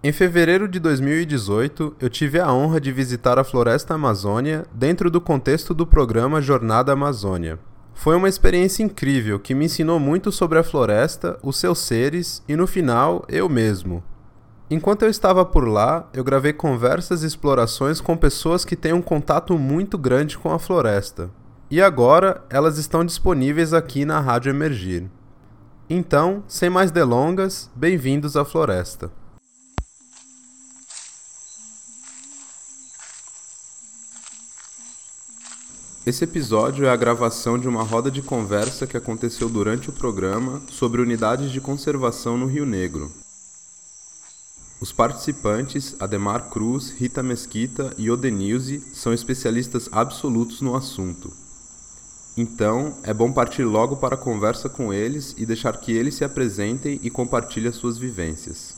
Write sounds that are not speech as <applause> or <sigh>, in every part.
Em fevereiro de 2018, eu tive a honra de visitar a Floresta Amazônia dentro do contexto do programa Jornada Amazônia. Foi uma experiência incrível que me ensinou muito sobre a floresta, os seus seres e, no final, eu mesmo. Enquanto eu estava por lá, eu gravei conversas e explorações com pessoas que têm um contato muito grande com a floresta. E agora elas estão disponíveis aqui na Rádio Emergir. Então, sem mais delongas, bem-vindos à floresta. Esse episódio é a gravação de uma roda de conversa que aconteceu durante o programa sobre unidades de conservação no Rio Negro. Os participantes, Ademar Cruz, Rita Mesquita e Odenilze, são especialistas absolutos no assunto. Então, é bom partir logo para a conversa com eles e deixar que eles se apresentem e compartilhem suas vivências.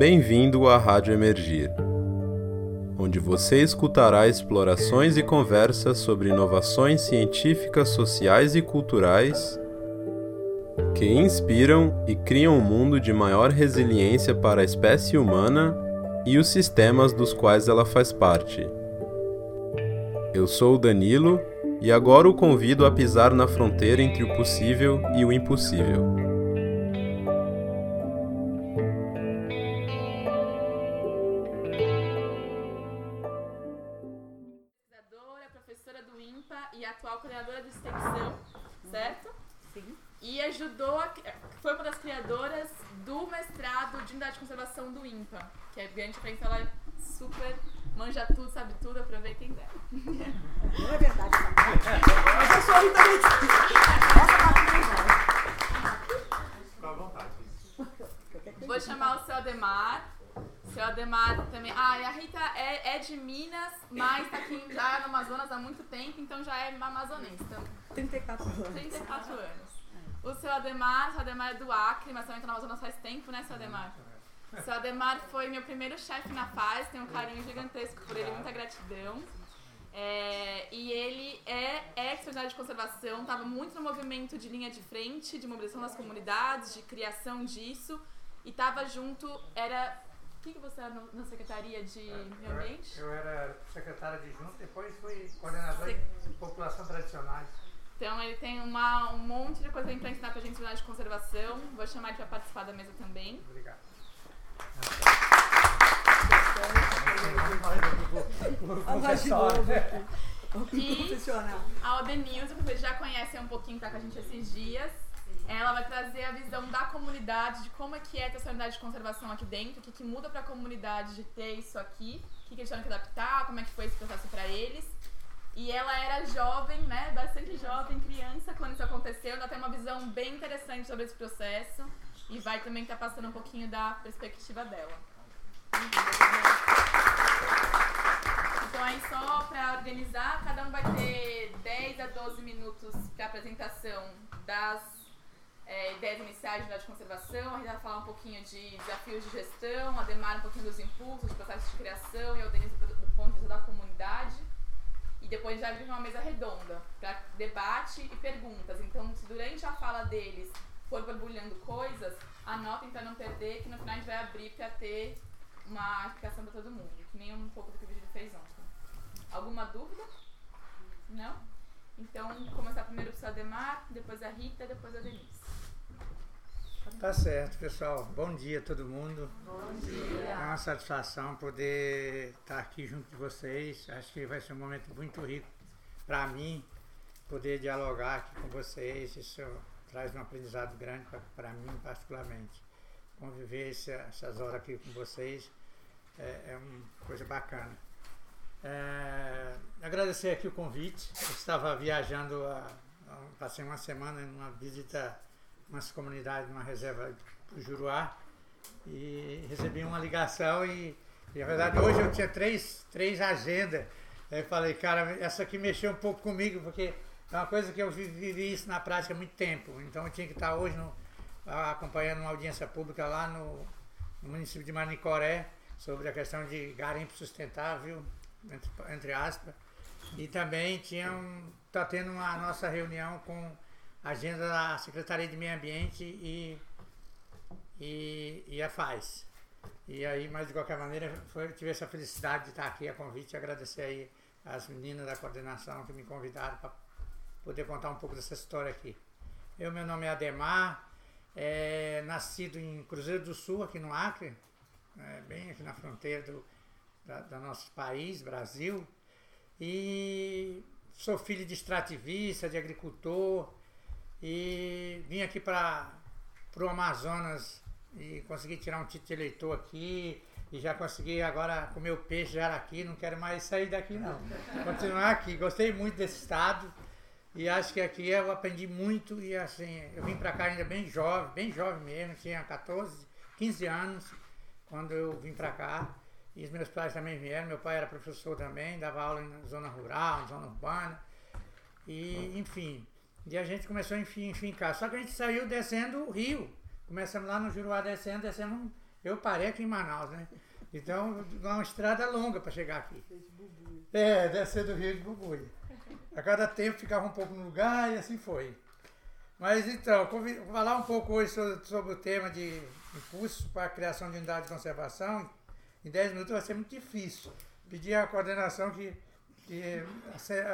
Bem-vindo à Rádio Emergir, onde você escutará explorações e conversas sobre inovações científicas, sociais e culturais que inspiram e criam um mundo de maior resiliência para a espécie humana e os sistemas dos quais ela faz parte. Eu sou o Danilo e agora o convido a pisar na fronteira entre o possível e o impossível. Gente pensa ela é super manja tudo, sabe tudo, aproveitem dela. Não é verdade, não. Mas eu sou aí também. Essa à vontade. Vou chamar o seu Ademar. Seu Ademar também. Ah, e a Rita é, é de Minas, mas tá aqui já no Amazonas há muito tempo, então já é amazonense. Então, 34 anos. 34 anos. O seu Ademar, seu Ademar é do Acre, mas também tá no Amazonas faz tempo, né, seu Ademar? Seu Ademar foi meu primeiro chefe na paz, tenho um carinho gigantesco por ele, muita gratidão. É, e ele é ex-unidade de conservação, estava muito no movimento de linha de frente, de mobilização das comunidades, de criação disso, e estava junto, era... O que, que você era na Secretaria de Meio Ambiente? Eu era secretário de junto, depois fui coordenador Se... de população tradicionais. Então ele tem uma, um monte de coisa para ensinar para a gente unidade de conservação. Vou chamar ele para participar da mesa também. Obrigado. E a Odenilza, que vocês já conhecem um pouquinho, tá com a gente esses dias. Ela vai trazer a visão da comunidade, de como é que é ter essa unidade de conservação aqui dentro, o que, que muda para a comunidade de ter isso aqui, o que, que eles tiveram que adaptar, como é que foi esse processo para eles. E ela era jovem, né, bastante jovem, criança, quando isso aconteceu. Ela tem uma visão bem interessante sobre esse processo e vai também estar tá passando um pouquinho da perspectiva dela. Então aí só para organizar, cada um vai ter 10 a 12 minutos para apresentação das é, ideias iniciais de conservação, a gente vai falar um pouquinho de desafios de gestão, a Demar um pouquinho dos impulsos, processos de criação e a Denise do ponto de vista da comunidade. Depois a gente vai abrir uma mesa redonda para debate e perguntas. Então, se durante a fala deles for borbulhando coisas, anotem para não perder, que no final a gente vai abrir para ter uma explicação para todo mundo, que nem um pouco do que o vídeo fez ontem. Alguma dúvida? Não? Então, começar primeiro com o Ademar, depois a Rita, depois a Denise. Tá certo, pessoal. Bom dia a todo mundo. Bom dia. É uma satisfação poder estar aqui junto de vocês. Acho que vai ser um momento muito rico para mim poder dialogar aqui com vocês. Isso traz um aprendizado grande para mim, particularmente. Conviver essa, essas horas aqui com vocês é, é uma coisa bacana. É, agradecer aqui o convite. Eu estava viajando, a, a, passei uma semana numa visita umas comunidades, numa reserva do Juruá, e recebi uma ligação e, e na verdade hoje eu tinha três, três agendas. Aí falei, cara, essa aqui mexeu um pouco comigo, porque é uma coisa que eu vivi isso na prática há muito tempo. Então eu tinha que estar hoje no, acompanhando uma audiência pública lá no, no, município de Manicoré sobre a questão de garimpo sustentável, entre, entre aspas. E também tinha um, tá tendo uma nossa reunião com agenda da Secretaria de Meio Ambiente e, e, e a FAZ. E aí, mas de qualquer maneira, foi, tive essa felicidade de estar aqui a convite e agradecer aí as meninas da coordenação que me convidaram para poder contar um pouco dessa história aqui. Eu, meu nome é Ademar, é, nascido em Cruzeiro do Sul, aqui no Acre, é, bem aqui na fronteira do, da, do nosso país, Brasil. E sou filho de extrativista, de agricultor, e vim aqui para o Amazonas e consegui tirar um título de eleitor aqui, e já consegui agora comer o peixe já aqui, não quero mais sair daqui não. <laughs> Continuar aqui. Gostei muito desse estado e acho que aqui eu aprendi muito e assim, eu vim para cá ainda bem jovem, bem jovem mesmo, tinha 14, 15 anos quando eu vim para cá. E os meus pais também vieram, meu pai era professor também, dava aula na zona rural, na zona urbana. E, enfim, e a gente começou a enfim, cá. Só que a gente saiu descendo o rio. Começamos lá no Juruá descendo, descendo. Eu parei aqui em Manaus, né? Então, uma estrada longa para chegar aqui. É, descer do rio de Bubuia. A cada tempo ficava um pouco no lugar e assim foi. Mas então, vou falar um pouco hoje sobre, sobre o tema de impulso para a criação de unidade de conservação. Em 10 minutos vai ser muito difícil. Pedir à coordenação que, que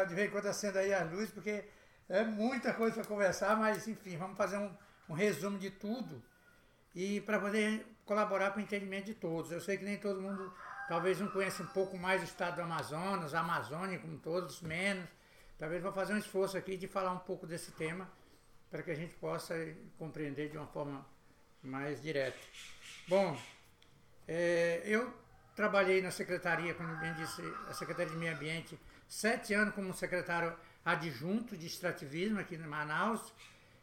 de vez em quando acenda aí a luz, porque é muita coisa para conversar, mas enfim, vamos fazer um, um resumo de tudo e para poder colaborar para o entendimento de todos. Eu sei que nem todo mundo talvez não conheça um pouco mais o estado do Amazonas, a Amazônia como todos, menos. Talvez vou fazer um esforço aqui de falar um pouco desse tema para que a gente possa compreender de uma forma mais direta. Bom, é, eu trabalhei na secretaria, como bem disse, a Secretaria de Meio Ambiente, sete anos como secretário adjunto de extrativismo aqui em Manaus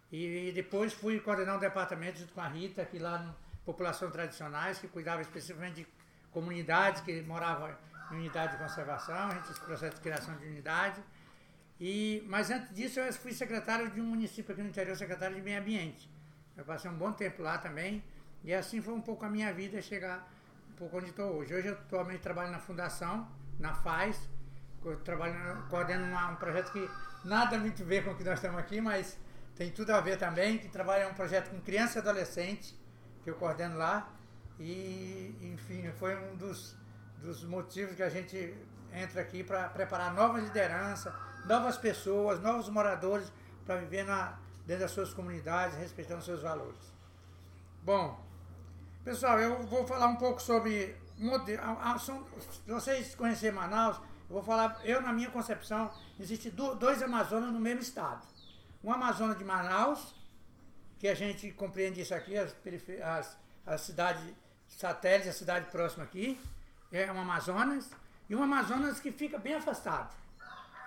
e depois fui coordenar um departamento junto com a Rita, aqui lá no População Tradicionais, que cuidava especificamente de comunidades que moravam em unidade de conservação, a gente esse processo de criação de unidade. E, mas antes disso eu fui secretário de um município aqui no interior, secretário de meio ambiente. Eu passei um bom tempo lá também, e assim foi um pouco a minha vida chegar um pouco onde estou hoje. Hoje eu atualmente trabalho na fundação, na FAZ, eu trabalho, coordeno uma, um projeto que nada muito a ver com o que nós estamos aqui, mas tem tudo a ver também, que trabalha um projeto com criança e adolescente, que eu coordeno lá, e enfim, foi um dos, dos motivos que a gente entra aqui para preparar nova liderança, novas pessoas, novos moradores para viver na, dentro das suas comunidades, respeitando seus valores. Bom, pessoal, eu vou falar um pouco sobre. Se vocês conhecerem Manaus, eu vou falar, eu na minha concepção, existe dois Amazonas no mesmo estado. Um Amazonas de Manaus, que a gente compreende isso aqui, as, as, as cidades satélites, a cidade próxima aqui, é um Amazonas, e um Amazonas que fica bem afastado,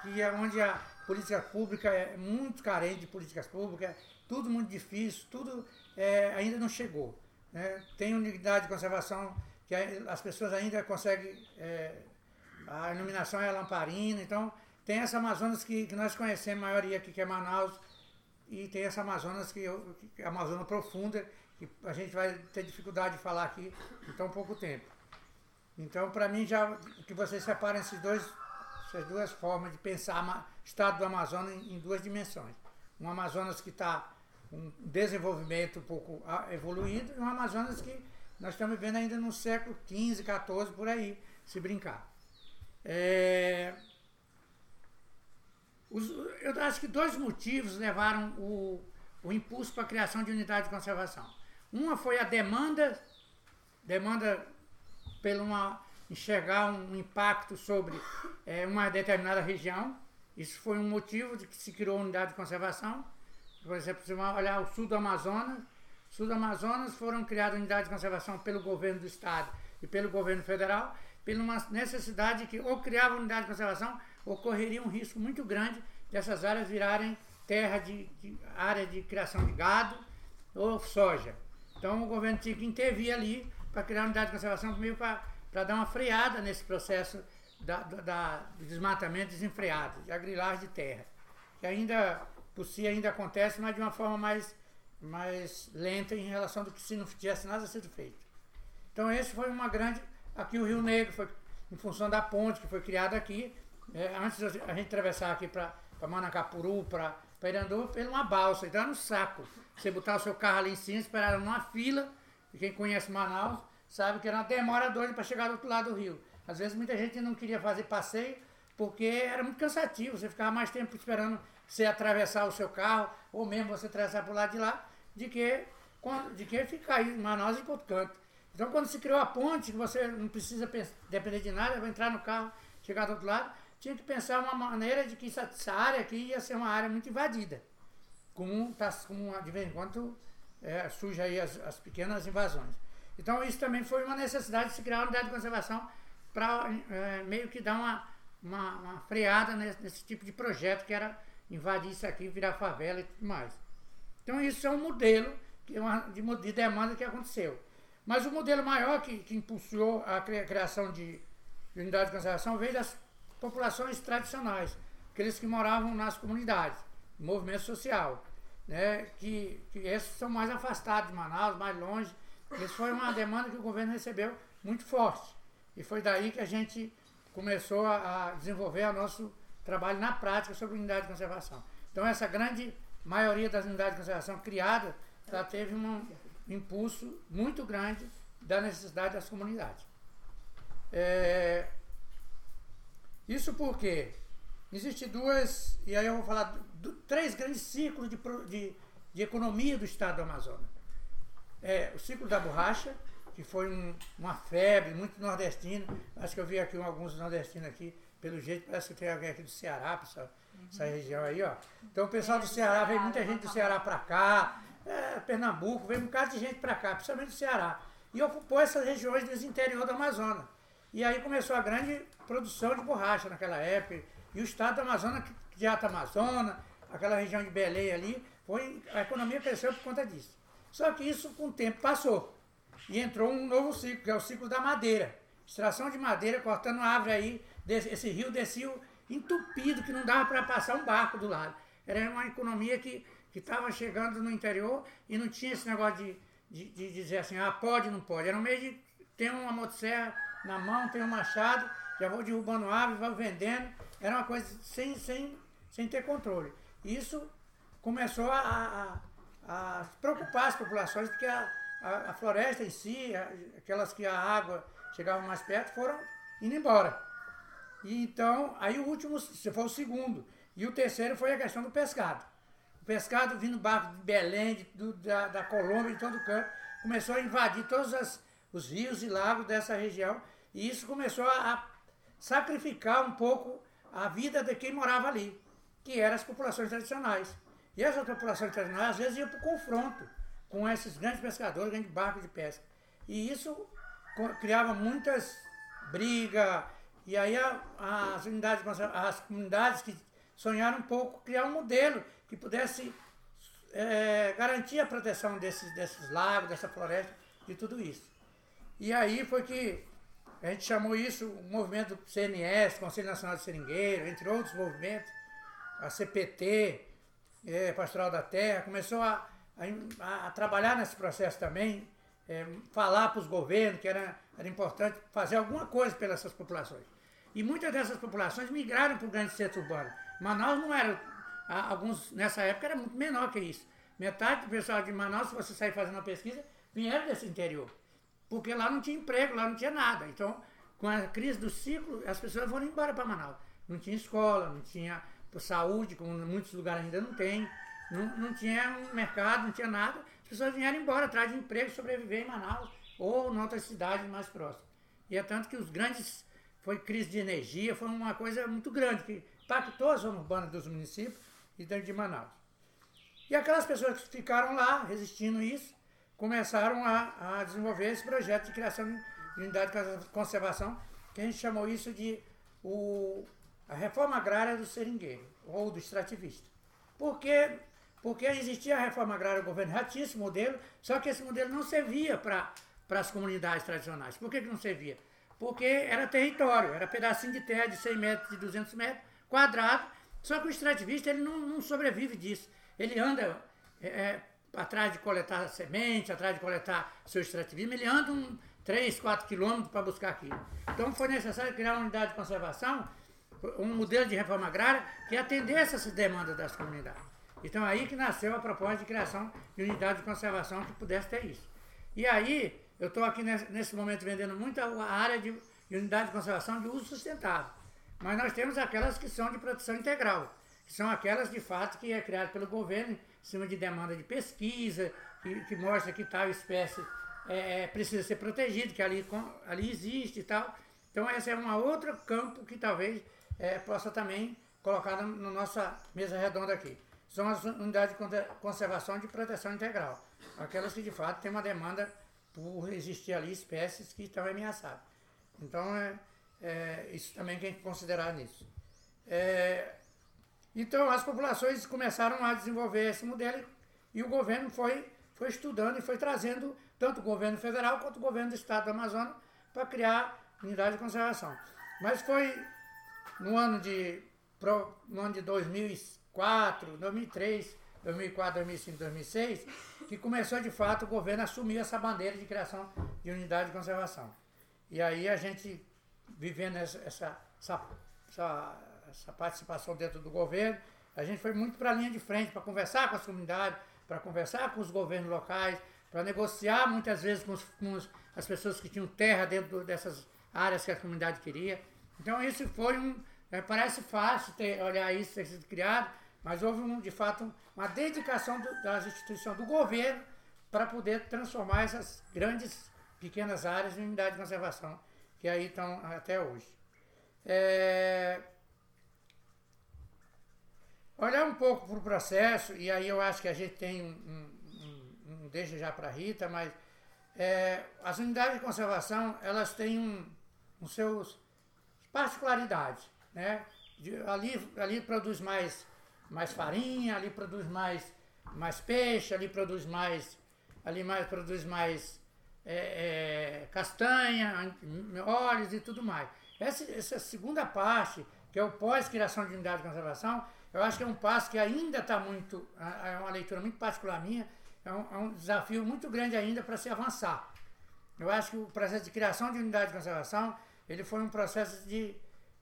que é onde a política pública é muito carente de políticas públicas, tudo muito difícil, tudo é, ainda não chegou. Né? Tem unidade de conservação que as pessoas ainda conseguem é, a iluminação é lamparina, então tem essa Amazonas que, que nós conhecemos, a maioria aqui que é Manaus, e tem essa Amazonas que, eu, que é profunda, que a gente vai ter dificuldade de falar aqui em tão pouco tempo. Então, para mim, já que vocês separem esses dois, essas duas formas de pensar o estado do Amazonas em, em duas dimensões. Um Amazonas que está um desenvolvimento um pouco evoluído e um Amazonas que nós estamos vivendo ainda no século XV, XIV, por aí, se brincar. É, os, eu acho que dois motivos levaram o, o impulso para a criação de unidade de conservação. Uma foi a demanda, demanda pelo enxergar um impacto sobre é, uma determinada região. Isso foi um motivo de que se criou a unidade de conservação. Por exemplo, se olhar o sul do Amazonas, sul do Amazonas foram criadas unidades de conservação pelo governo do estado e pelo governo federal pela uma necessidade que ou criava unidade de conservação, ocorreria um risco muito grande dessas áreas virarem terra de, de área de criação de gado ou soja. Então o governo tinha que intervir ali para criar unidade de conservação meio para dar uma freada nesse processo da, da, da, do desmatamento desenfreado, de agrilagem de terra. Que ainda, por si, ainda acontece, mas de uma forma mais, mais lenta em relação do que se não tivesse nada sido feito. Então esse foi uma grande Aqui o Rio Negro foi em função da ponte que foi criada aqui. É, antes a gente atravessar aqui para Manacapuru, para Iranduba pela uma balsa, era um saco. Você botar o seu carro ali em cima, esperar numa fila, e quem conhece Manaus sabe que era uma demora doida para chegar do outro lado do rio. Às vezes muita gente não queria fazer passeio porque era muito cansativo, você ficava mais tempo esperando você atravessar o seu carro, ou mesmo você atravessar para o lado de lá, de que, de que ficar em Manaus e outro canto. Então quando se criou a ponte, que você não precisa depender de nada, vai entrar no carro, chegar do outro lado, tinha que pensar uma maneira de que essa área aqui ia ser uma área muito invadida. Com, tá, com de vez em quando é, surge aí as, as pequenas invasões. Então isso também foi uma necessidade de se criar uma unidade de conservação para é, meio que dar uma, uma, uma freada nesse, nesse, tipo de projeto que era invadir isso aqui, virar favela e tudo mais. Então isso é um modelo que, é uma, de, de demanda que aconteceu. Mas o modelo maior que, que impulsou a criação de, de unidade de conservação veio das populações tradicionais, aqueles que moravam nas comunidades, movimento social, né, que, que esses são mais afastados de Manaus, mais longe. Isso foi uma demanda que o governo recebeu muito forte. E foi daí que a gente começou a, a desenvolver o nosso trabalho na prática sobre unidade de conservação. Então essa grande maioria das unidades de conservação criadas, ela teve um impulso muito grande da necessidade das comunidades. É, isso porque existem duas, e aí eu vou falar, do, três grandes ciclos de, de, de, economia do estado do Amazonas. É, o ciclo da borracha, que foi um, uma febre muito nordestina. Acho que eu vi aqui alguns nordestinos aqui, pelo jeito, parece que tem alguém aqui do Ceará, pessoal, uhum. essa região aí, ó. Então o pessoal do Ceará, veio muita gente do Ceará para cá, é, Pernambuco, veio um bocado de gente para cá, principalmente do Ceará. E ocupou essas regiões do interior do Amazonas. E aí começou a grande produção de borracha naquela época. E o estado do Amazonas, de Alta Amazonas, aquela região de Belém ali, foi, a economia cresceu por conta disso. Só que isso com o tempo passou. E entrou um novo ciclo, que é o ciclo da madeira. Extração de madeira, cortando árvore aí, esse rio descia entupido, que não dava para passar um barco do lado. Era uma economia que estava chegando no interior e não tinha esse negócio de, de, de dizer assim, ah, pode, não pode. Era um meio de ter uma motosserra na mão, tem um machado, já vou derrubando árvore, vou vendendo. Era uma coisa sem, sem, sem ter controle. Isso começou a, a, a preocupar as populações, porque a, a, a floresta em si, aquelas que a água chegava mais perto, foram indo embora. E então, aí o último, foi o segundo. E o terceiro foi a questão do pescado. O pescado vindo barco de Belém, de, do, da, da Colômbia, de todo canto, começou a invadir todos as, os rios e lagos dessa região. E isso começou a, a sacrificar um pouco a vida de quem morava ali, que eram as populações tradicionais. E essas populações tradicionais, às vezes, iam para o confronto com esses grandes pescadores, grandes barcos de pesca. E isso criava muitas brigas, e aí a, as unidades, as comunidades que sonharam um pouco criar um modelo que pudesse é, garantir a proteção desses, desses lagos, dessa floresta, de tudo isso. E aí foi que a gente chamou isso o movimento CNS, Conselho Nacional de Seringueiro, entre outros movimentos, a CPT, é, Pastoral da Terra, começou a, a, a trabalhar nesse processo também, é, falar para os governos que era, era importante fazer alguma coisa pelas essas populações. E muitas dessas populações migraram para o grande centro urbano. Manaus não era, alguns nessa época era muito menor que isso. Metade do pessoal de Manaus, se você sair fazendo uma pesquisa, vieram desse interior. Porque lá não tinha emprego, lá não tinha nada. Então, com a crise do ciclo, as pessoas foram embora para Manaus. Não tinha escola, não tinha saúde, como muitos lugares ainda não tem. Não, não tinha um mercado, não tinha nada. As pessoas vieram embora atrás de emprego, sobreviver em Manaus ou em outras cidades mais próximas. E é tanto que os grandes. Foi crise de energia, foi uma coisa muito grande, que impactou a zona urbana dos municípios e dentro de Manaus. E aquelas pessoas que ficaram lá, resistindo a isso, começaram a, a desenvolver esse projeto de criação de unidade de conservação, que a gente chamou isso de o, a reforma agrária do seringueiro, ou do extrativista. Por quê? Porque existia a reforma agrária, o governo já tinha esse modelo, só que esse modelo não servia para as comunidades tradicionais. Por que, que não servia? Porque era território, era pedacinho de terra de 100 metros, de 200 metros, quadrado, só que o extrativista ele não, não sobrevive disso. Ele anda é, é atrás de coletar semente, atrás de coletar seu extrativismo, ele anda um 3, 4 quilômetros para buscar aquilo. Então foi necessário criar uma unidade de conservação, um modelo de reforma agrária que atendesse essas demandas das comunidades. Então aí que nasceu a proposta de criação de unidade de conservação que pudesse ter isso. E aí, eu estou aqui nesse, momento vendendo muito a área de unidade de conservação de uso sustentável. Mas nós temos aquelas que são de produção integral, que são aquelas de fato que é criada pelo governo em cima de demanda de pesquisa, que, que mostra que tal espécie é, é precisa ser protegida, que ali, ali existe e tal. Então esse é um outro campo que talvez é, possa também colocar na, na nossa mesa redonda aqui. São as unidades de conservação de proteção integral, aquelas que de fato têm uma demanda por existir ali espécies que estão ameaçadas. Então, é, é, isso também tem que considerar nisso. É, então, as populações começaram a desenvolver esse modelo e o governo foi, foi estudando e foi trazendo tanto o governo federal quanto o governo do estado do Amazonas para criar unidade de conservação. Mas foi no ano de, no ano de 2004, 2003, 2004, 2005, 2006, que começou de fato o governo a assumir essa bandeira de criação de unidade de conservação. E aí a gente, vivendo essa, essa, essa, essa participação dentro do governo, a gente foi muito para a linha de frente para conversar com as comunidades, para conversar com os governos locais, para negociar muitas vezes com, os, com as pessoas que tinham terra dentro dessas áreas que a comunidade queria. Então isso foi um. É, parece fácil ter, olhar isso ter sido criado, mas houve, um, de fato, uma dedicação do, das instituições do governo para poder transformar essas grandes, pequenas áreas em unidade de conservação, que aí estão até hoje. É, olhar um pouco para o processo, e aí eu acho que a gente tem um, um, um deixa já para a Rita, mas é, as unidades de conservação elas têm um, os seus particularidades, né? De, ali, ali produz mais mais farinha, ali produz mais, mais peixe, ali produz mais, ali mais produz mais é, é, castanha, óleos e tudo mais. Essa, essa segunda parte, que é o pós-criação de unidade de conservação, eu acho que é um passo que ainda está muito, é uma leitura muito particular minha, é um, é um desafio muito grande ainda para se avançar. Eu acho que o processo de criação de unidade de conservação, ele foi um processo de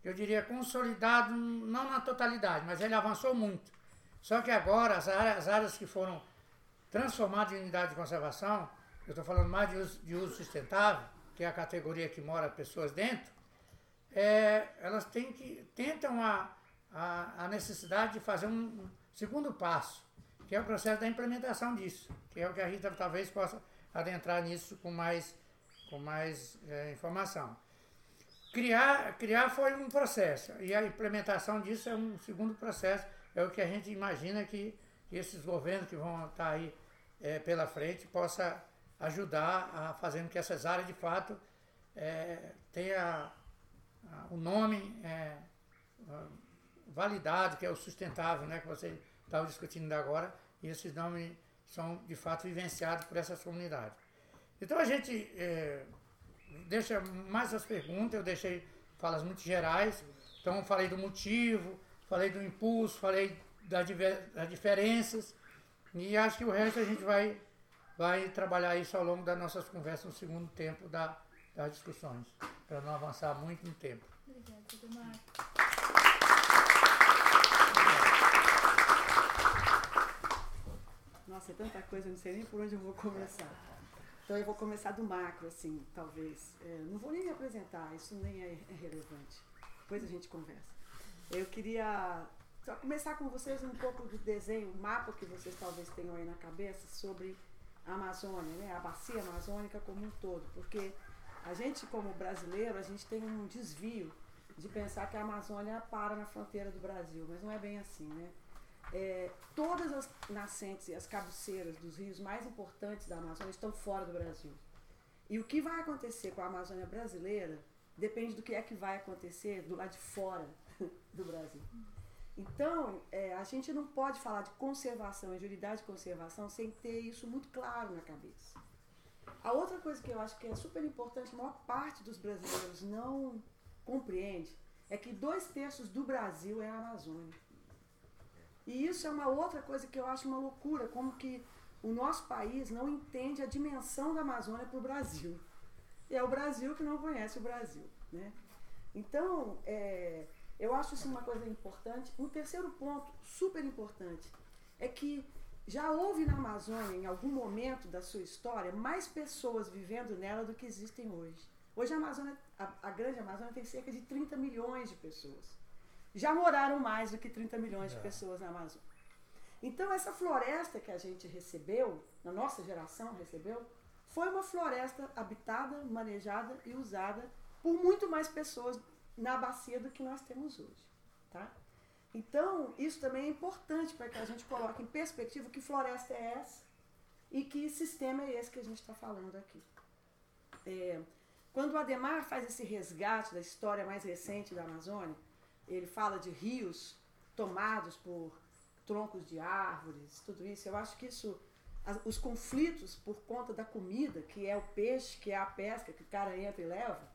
eu diria, consolidado, não na totalidade, mas ele avançou muito. Só que agora, as áreas, as áreas que foram transformadas em unidade de conservação, eu estou falando mais de uso, de uso, sustentável, que é a categoria que mora pessoas dentro, é, elas têm que, tentam a, a, a necessidade de fazer um, segundo passo, que é o processo da implementação disso, que é o que a Rita talvez possa adentrar nisso com mais, com mais é, informação. Criar, criar foi um processo e a implementação disso é um segundo processo. É o que a gente imagina que, que esses governos que vão estar aí é, pela frente possa ajudar a fazer com que essas áreas de fato é, tenha o nome é, validado, que é o sustentável, né, que você estava discutindo agora, e esses nomes são de fato vivenciados por essas comunidades. Então a gente é, deixa mais as perguntas, eu deixei falas muito gerais. Então falei do motivo, falei do impulso, falei das, das diferenças. E acho que o resto a gente vai, vai trabalhar isso ao longo das nossas conversas no segundo tempo da, das discussões, para não avançar muito no tempo. Obrigada, Nossa, é tanta coisa, eu não sei nem por onde eu vou começar. Então eu vou começar do macro, assim, talvez. É, não vou nem me apresentar, isso nem é, é, relevante. Depois a gente conversa. Eu queria só começar com vocês um pouco do desenho, o mapa que vocês talvez tenham aí na cabeça sobre a Amazônia, né? a bacia amazônica como um todo. Porque a gente, como brasileiro, a gente tem um desvio de pensar que a Amazônia para na fronteira do Brasil, mas não é bem assim, né? é, todas as nascentes e as cabeceiras dos rios mais importantes da Amazônia estão fora do Brasil. E o que vai acontecer com a Amazônia brasileira depende do que é que vai acontecer do lado de fora <laughs> do Brasil. Então, é, a gente não pode falar de conservação e de unidade de conservação sem ter isso muito claro na cabeça. A outra coisa que eu acho que é super importante, a maior parte dos brasileiros não compreende, é que dois terços do Brasil é a Amazônia. E isso é uma outra coisa que eu acho uma loucura, como que o nosso país não entende a dimensão da Amazônia para o Brasil. E é o Brasil que não conhece o Brasil. Né? Então, é, eu acho isso uma coisa importante. Um terceiro ponto super importante é que já houve na Amazônia, em algum momento da sua história, mais pessoas vivendo nela do que existem hoje. Hoje a Amazônia, a, a grande Amazônia tem cerca de 30 milhões de pessoas. Já moraram mais do que 30 milhões de pessoas na Amazônia. Então essa floresta que a gente recebeu, na nossa geração recebeu, foi uma floresta habitada, manejada e usada por muito mais pessoas na bacia do que nós temos hoje. Tá? Então, isso também é importante para que a gente coloque em perspectiva que floresta é essa e que sistema é esse que a gente está falando aqui. É, quando o Ademar faz esse resgate da história mais recente da Amazônia, ele fala de rios tomados por troncos de árvores, tudo isso, eu acho que isso, os conflitos por conta da comida, que é o peixe, que é a pesca, que o cara entra e leva,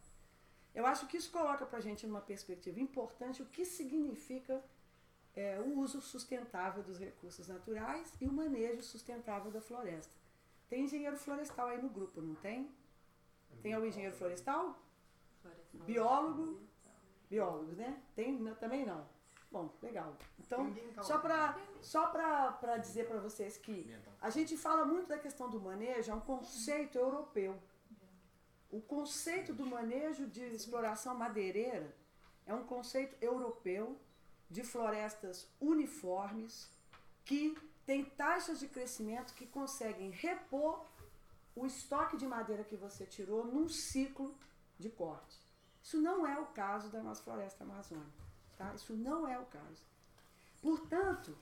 eu acho que isso coloca para a gente numa perspectiva importante o que significa é, o uso sustentável dos recursos naturais e o manejo sustentável da floresta. Tem engenheiro florestal aí no grupo, não tem? Tem o engenheiro florestal? Biólogo? Biólogos, né? Tem não, também não. Bom, legal. Então, só para só para dizer para vocês que a gente fala muito da questão do manejo, é um conceito europeu. O conceito do manejo de exploração madeireira é um conceito europeu de florestas uniformes que tem taxas de crescimento que conseguem repor o estoque de madeira que você tirou num ciclo de corte. Isso não é o caso da nossa floresta amazônica. Tá? Isso não é o caso. Portanto,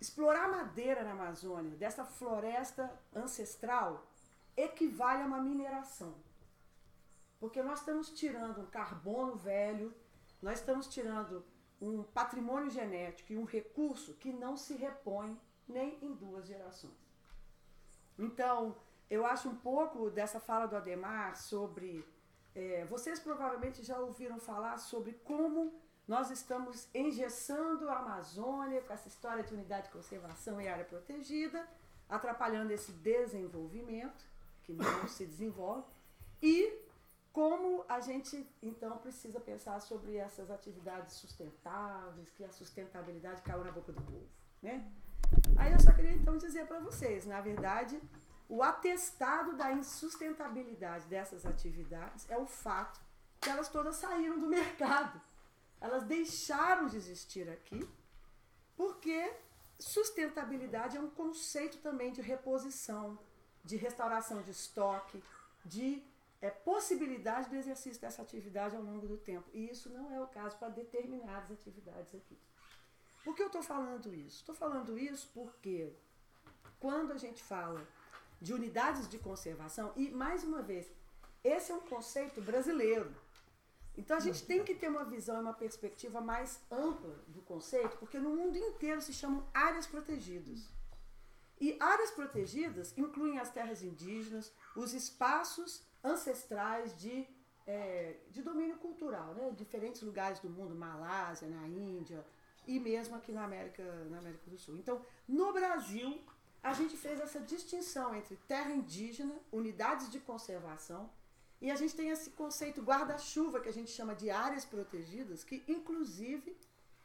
explorar madeira na Amazônia, dessa floresta ancestral, equivale a uma mineração. Porque nós estamos tirando um carbono velho, nós estamos tirando um patrimônio genético e um recurso que não se repõe nem em duas gerações. Então, eu acho um pouco dessa fala do Ademar sobre. É, vocês provavelmente já ouviram falar sobre como nós estamos engessando a Amazônia com essa história de unidade de conservação e área protegida, atrapalhando esse desenvolvimento, que não se desenvolve, e como a gente então precisa pensar sobre essas atividades sustentáveis, que a sustentabilidade caiu na boca do povo, né? Aí eu só queria então dizer para vocês, na verdade, o atestado da insustentabilidade dessas atividades é o fato que elas todas saíram do <laughs> mercado. Elas deixaram de existir aqui, porque sustentabilidade é um conceito também de reposição, de restauração de estoque, de é, possibilidade do exercício dessa atividade ao longo do tempo. E isso não é o caso para determinadas atividades aqui. Por que eu estou falando isso? Estou falando isso porque quando a gente fala de unidades de conservação, e mais uma vez, esse é um conceito brasileiro. Então a gente tem que ter uma visão e uma perspectiva mais ampla do conceito, porque no mundo inteiro se chamam áreas protegidas. E áreas protegidas incluem as terras indígenas, os espaços ancestrais de, é, de domínio cultural, né? diferentes lugares do mundo, Malásia, na Índia e mesmo aqui na América, na América do Sul. Então, no Brasil, a gente fez essa distinção entre terra indígena, unidades de conservação, e a gente tem esse conceito guarda-chuva que a gente chama de áreas protegidas, que inclusive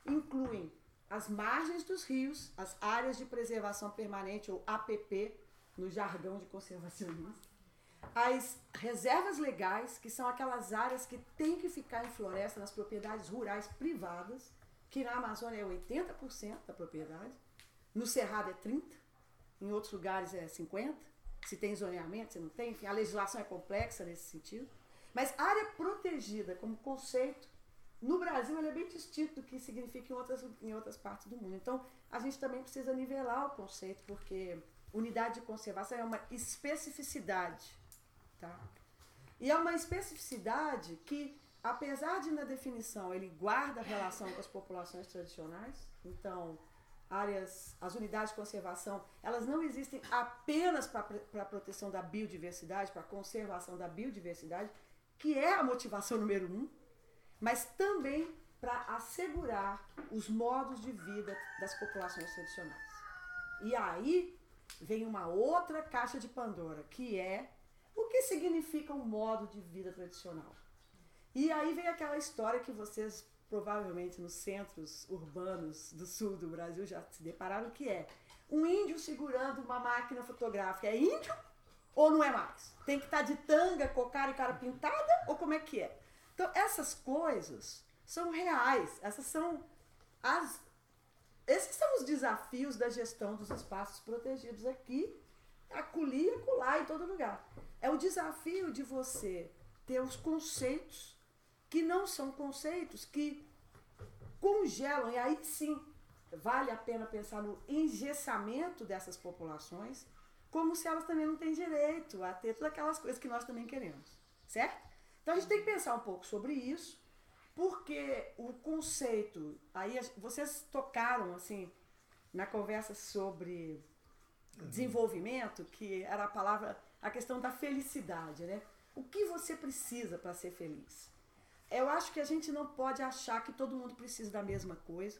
incluem as margens dos rios, as áreas de preservação permanente, ou APP, no jargão de conservacionismo, as reservas legais, que são aquelas áreas que têm que ficar em floresta, nas propriedades rurais privadas, que na Amazônia é 80% da propriedade, no Cerrado é 30%, em outros lugares é 50%, se tem zoneamento, se não tem, enfim, a legislação é complexa nesse sentido. Mas área protegida como conceito, no Brasil ele é bem distinto do que significa em outras, em outras partes do mundo. Então, a gente também precisa nivelar o conceito, porque unidade de conservação é uma especificidade Tá? E é uma especificidade que, apesar de na definição ele guarda relação com as populações tradicionais, então áreas, as unidades de conservação, elas não existem apenas para a proteção da biodiversidade, para a conservação da biodiversidade, que é a motivação <laughs> número um, mas também para assegurar os modos de vida das populações tradicionais. E aí vem uma outra caixa de Pandora, que é o que significa um modo de vida tradicional? E aí vem aquela história que vocês provavelmente nos centros urbanos do sul do Brasil já se depararam, que é um índio segurando uma máquina fotográfica é índio ou não é mais? Tem que estar tá de tanga, cocar e cara pintada ou como é que é? Então, essas coisas são reais, essas são as. Esses são os desafios da gestão dos espaços protegidos aqui, acolhi e acolá em todo lugar. É o desafio de você ter os conceitos que não são conceitos que congelam, e aí sim vale a pena pensar no engessamento dessas populações, como se elas também não têm direito a ter todas aquelas coisas que nós também queremos, certo? Então a gente tem que pensar um pouco sobre isso, porque o conceito, aí vocês tocaram assim na conversa sobre desenvolvimento, que era a palavra, a questão da felicidade, né? O que você precisa para ser feliz? Eu acho que a gente não pode achar que todo mundo precisa da mesma coisa,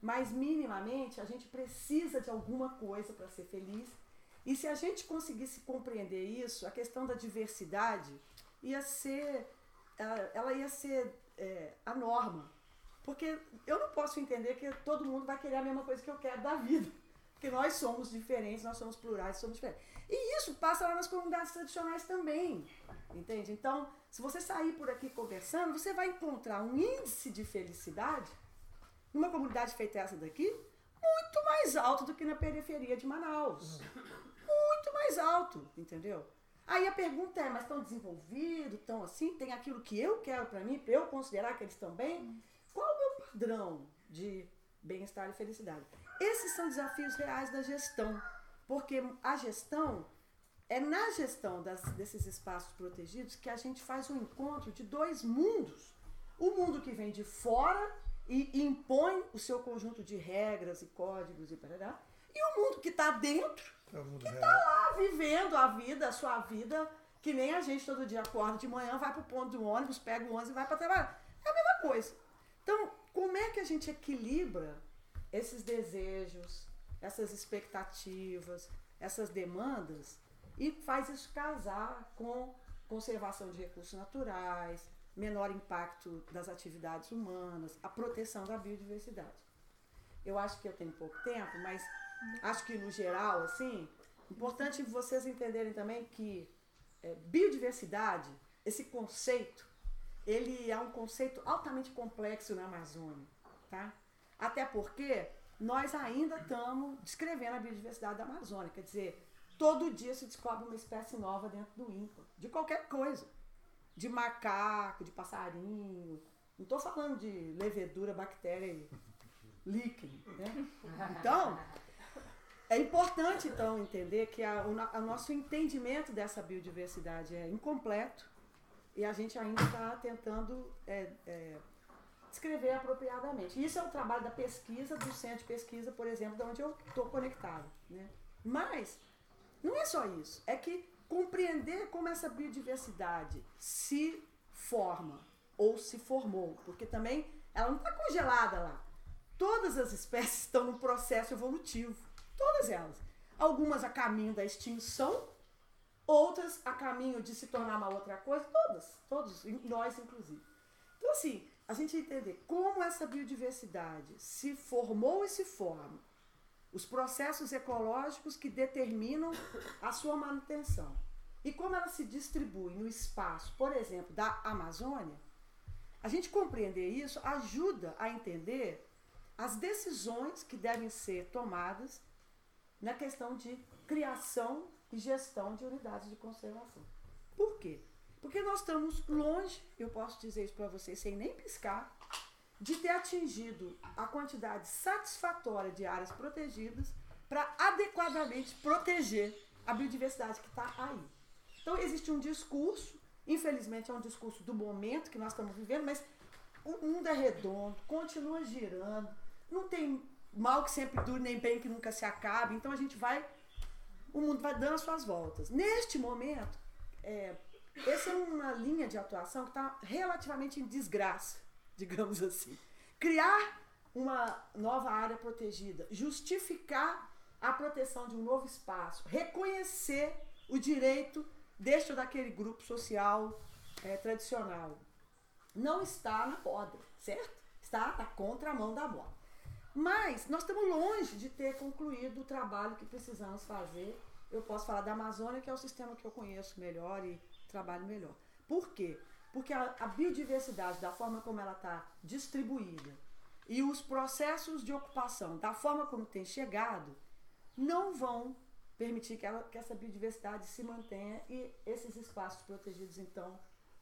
mas minimamente a gente precisa de alguma coisa para ser feliz. E se a gente conseguisse compreender isso, a questão da diversidade ia ser, ela ia ser é, a norma. Porque eu não posso entender que todo mundo vai querer a mesma coisa que eu quero da vida. Porque nós somos diferentes, nós somos plurais, somos diferentes. E isso passa lá nas comunidades tradicionais também. Entende? Então, se você sair por aqui conversando, você vai encontrar um índice de felicidade numa comunidade feita essa daqui muito mais alto do que na periferia de Manaus. Muito mais alto, entendeu? Aí a pergunta é, mas estão desenvolvidos, estão assim, tem aquilo que eu quero para mim, para eu considerar que eles estão bem? Qual o meu padrão de bem-estar e felicidade? Esses são desafios reais da gestão, porque a gestão é na gestão das, desses espaços protegidos que a gente faz o um encontro de dois mundos. O mundo que vem de fora e, impõe o seu conjunto de regras e códigos e parará, e o mundo que está dentro, é que está lá vivendo a vida, a sua vida, que nem a gente todo dia acorda de manhã, vai para o ponto do ônibus, pega o ônibus e vai para trabalhar. É a mesma coisa. Então, como é que a gente equilibra esses desejos, essas expectativas, essas demandas e faz isso casar com conservação de recursos naturais, menor impacto das atividades humanas, a proteção da biodiversidade. Eu acho que eu tenho pouco tempo, mas acho que no geral, assim, importante vocês entenderem também que é, biodiversidade, esse conceito, ele é um conceito altamente complexo na Amazônia, tá? Até porque nós ainda estamos descrevendo a biodiversidade da Amazônia, quer dizer, Todo dia se descobre uma espécie nova dentro do INPA, de qualquer coisa. De macaco, de passarinho. Não estou falando de levedura, bactéria e líquido. Né? Então, é importante então entender que a, o a nosso entendimento dessa biodiversidade é incompleto e a gente ainda está tentando é, é, descrever apropriadamente. Isso é o trabalho da pesquisa, do centro de pesquisa, por exemplo, de onde eu estou conectado. Né? Mas não é só isso, é que compreender como essa biodiversidade se forma ou se formou, porque também ela não está congelada lá. Todas as espécies <laughs> estão no processo evolutivo, todas elas. Algumas a caminho da extinção, outras a caminho de se tornar uma outra coisa, todas, todos, nós inclusive. Então assim, a gente entender como essa biodiversidade se formou e se forma os processos ecológicos que determinam a sua manutenção. E como ela se distribui no espaço, por exemplo, da Amazônia, a gente compreender isso ajuda a entender as decisões que devem ser tomadas na questão de criação e gestão de unidades de conservação. Por quê? Porque nós estamos longe, eu posso dizer isso para vocês sem nem piscar, de ter atingido a quantidade satisfatória de áreas protegidas para adequadamente proteger a biodiversidade que está aí. Então existe um discurso, infelizmente é um discurso do momento que nós estamos vivendo, mas o mundo é redondo, continua girando, não tem mal que sempre dure, nem bem que nunca se acabe, então a gente vai, o mundo vai dando as suas voltas. Neste momento, é, essa é uma linha de atuação que está relativamente em desgraça <laughs> digamos assim. Criar uma nova área protegida, justificar a proteção de um novo espaço, reconhecer o direito deste ou daquele grupo social é, tradicional. Não está na moda, certo? Está na contramão da moda. Mas nós estamos longe de ter concluído o trabalho que precisamos fazer. Eu posso falar da Amazônia, que é o sistema que eu conheço melhor e trabalho melhor. Por quê? Porque a, a biodiversidade, da forma como ela está distribuída, e os processos de ocupação, da forma como tem chegado, não vão permitir que, ela, que essa biodiversidade se mantenha e esses espaços protegidos, então,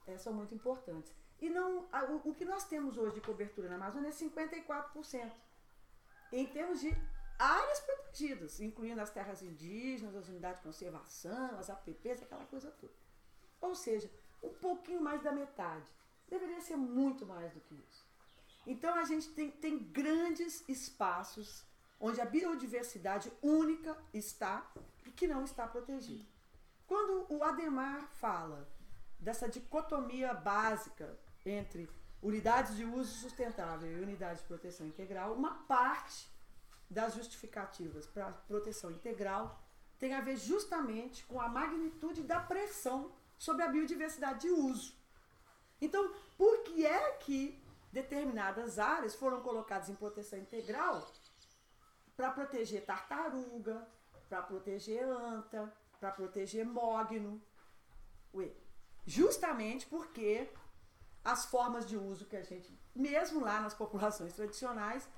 é, são muito importantes. E não, a, o, o, que nós temos hoje de cobertura na Amazônia é 54%. Em termos de áreas protegidas, incluindo as terras indígenas, as unidades de conservação, as APPs, aquela coisa toda. Ou seja, um pouquinho mais da metade. Deveria ser muito mais do que isso. Então a gente tem, tem grandes espaços onde a biodiversidade única está e que não está protegida. Quando o Ademar fala dessa dicotomia básica entre unidades de uso sustentável e unidades de proteção integral, uma parte das justificativas para proteção integral tem a ver justamente com a magnitude da pressão sobre a biodiversidade de uso. Então, por que é que determinadas áreas foram colocadas em proteção integral para proteger tartaruga, para proteger anta, para proteger mogno? Ué, justamente porque as formas de uso que a gente, mesmo lá nas populações tradicionais,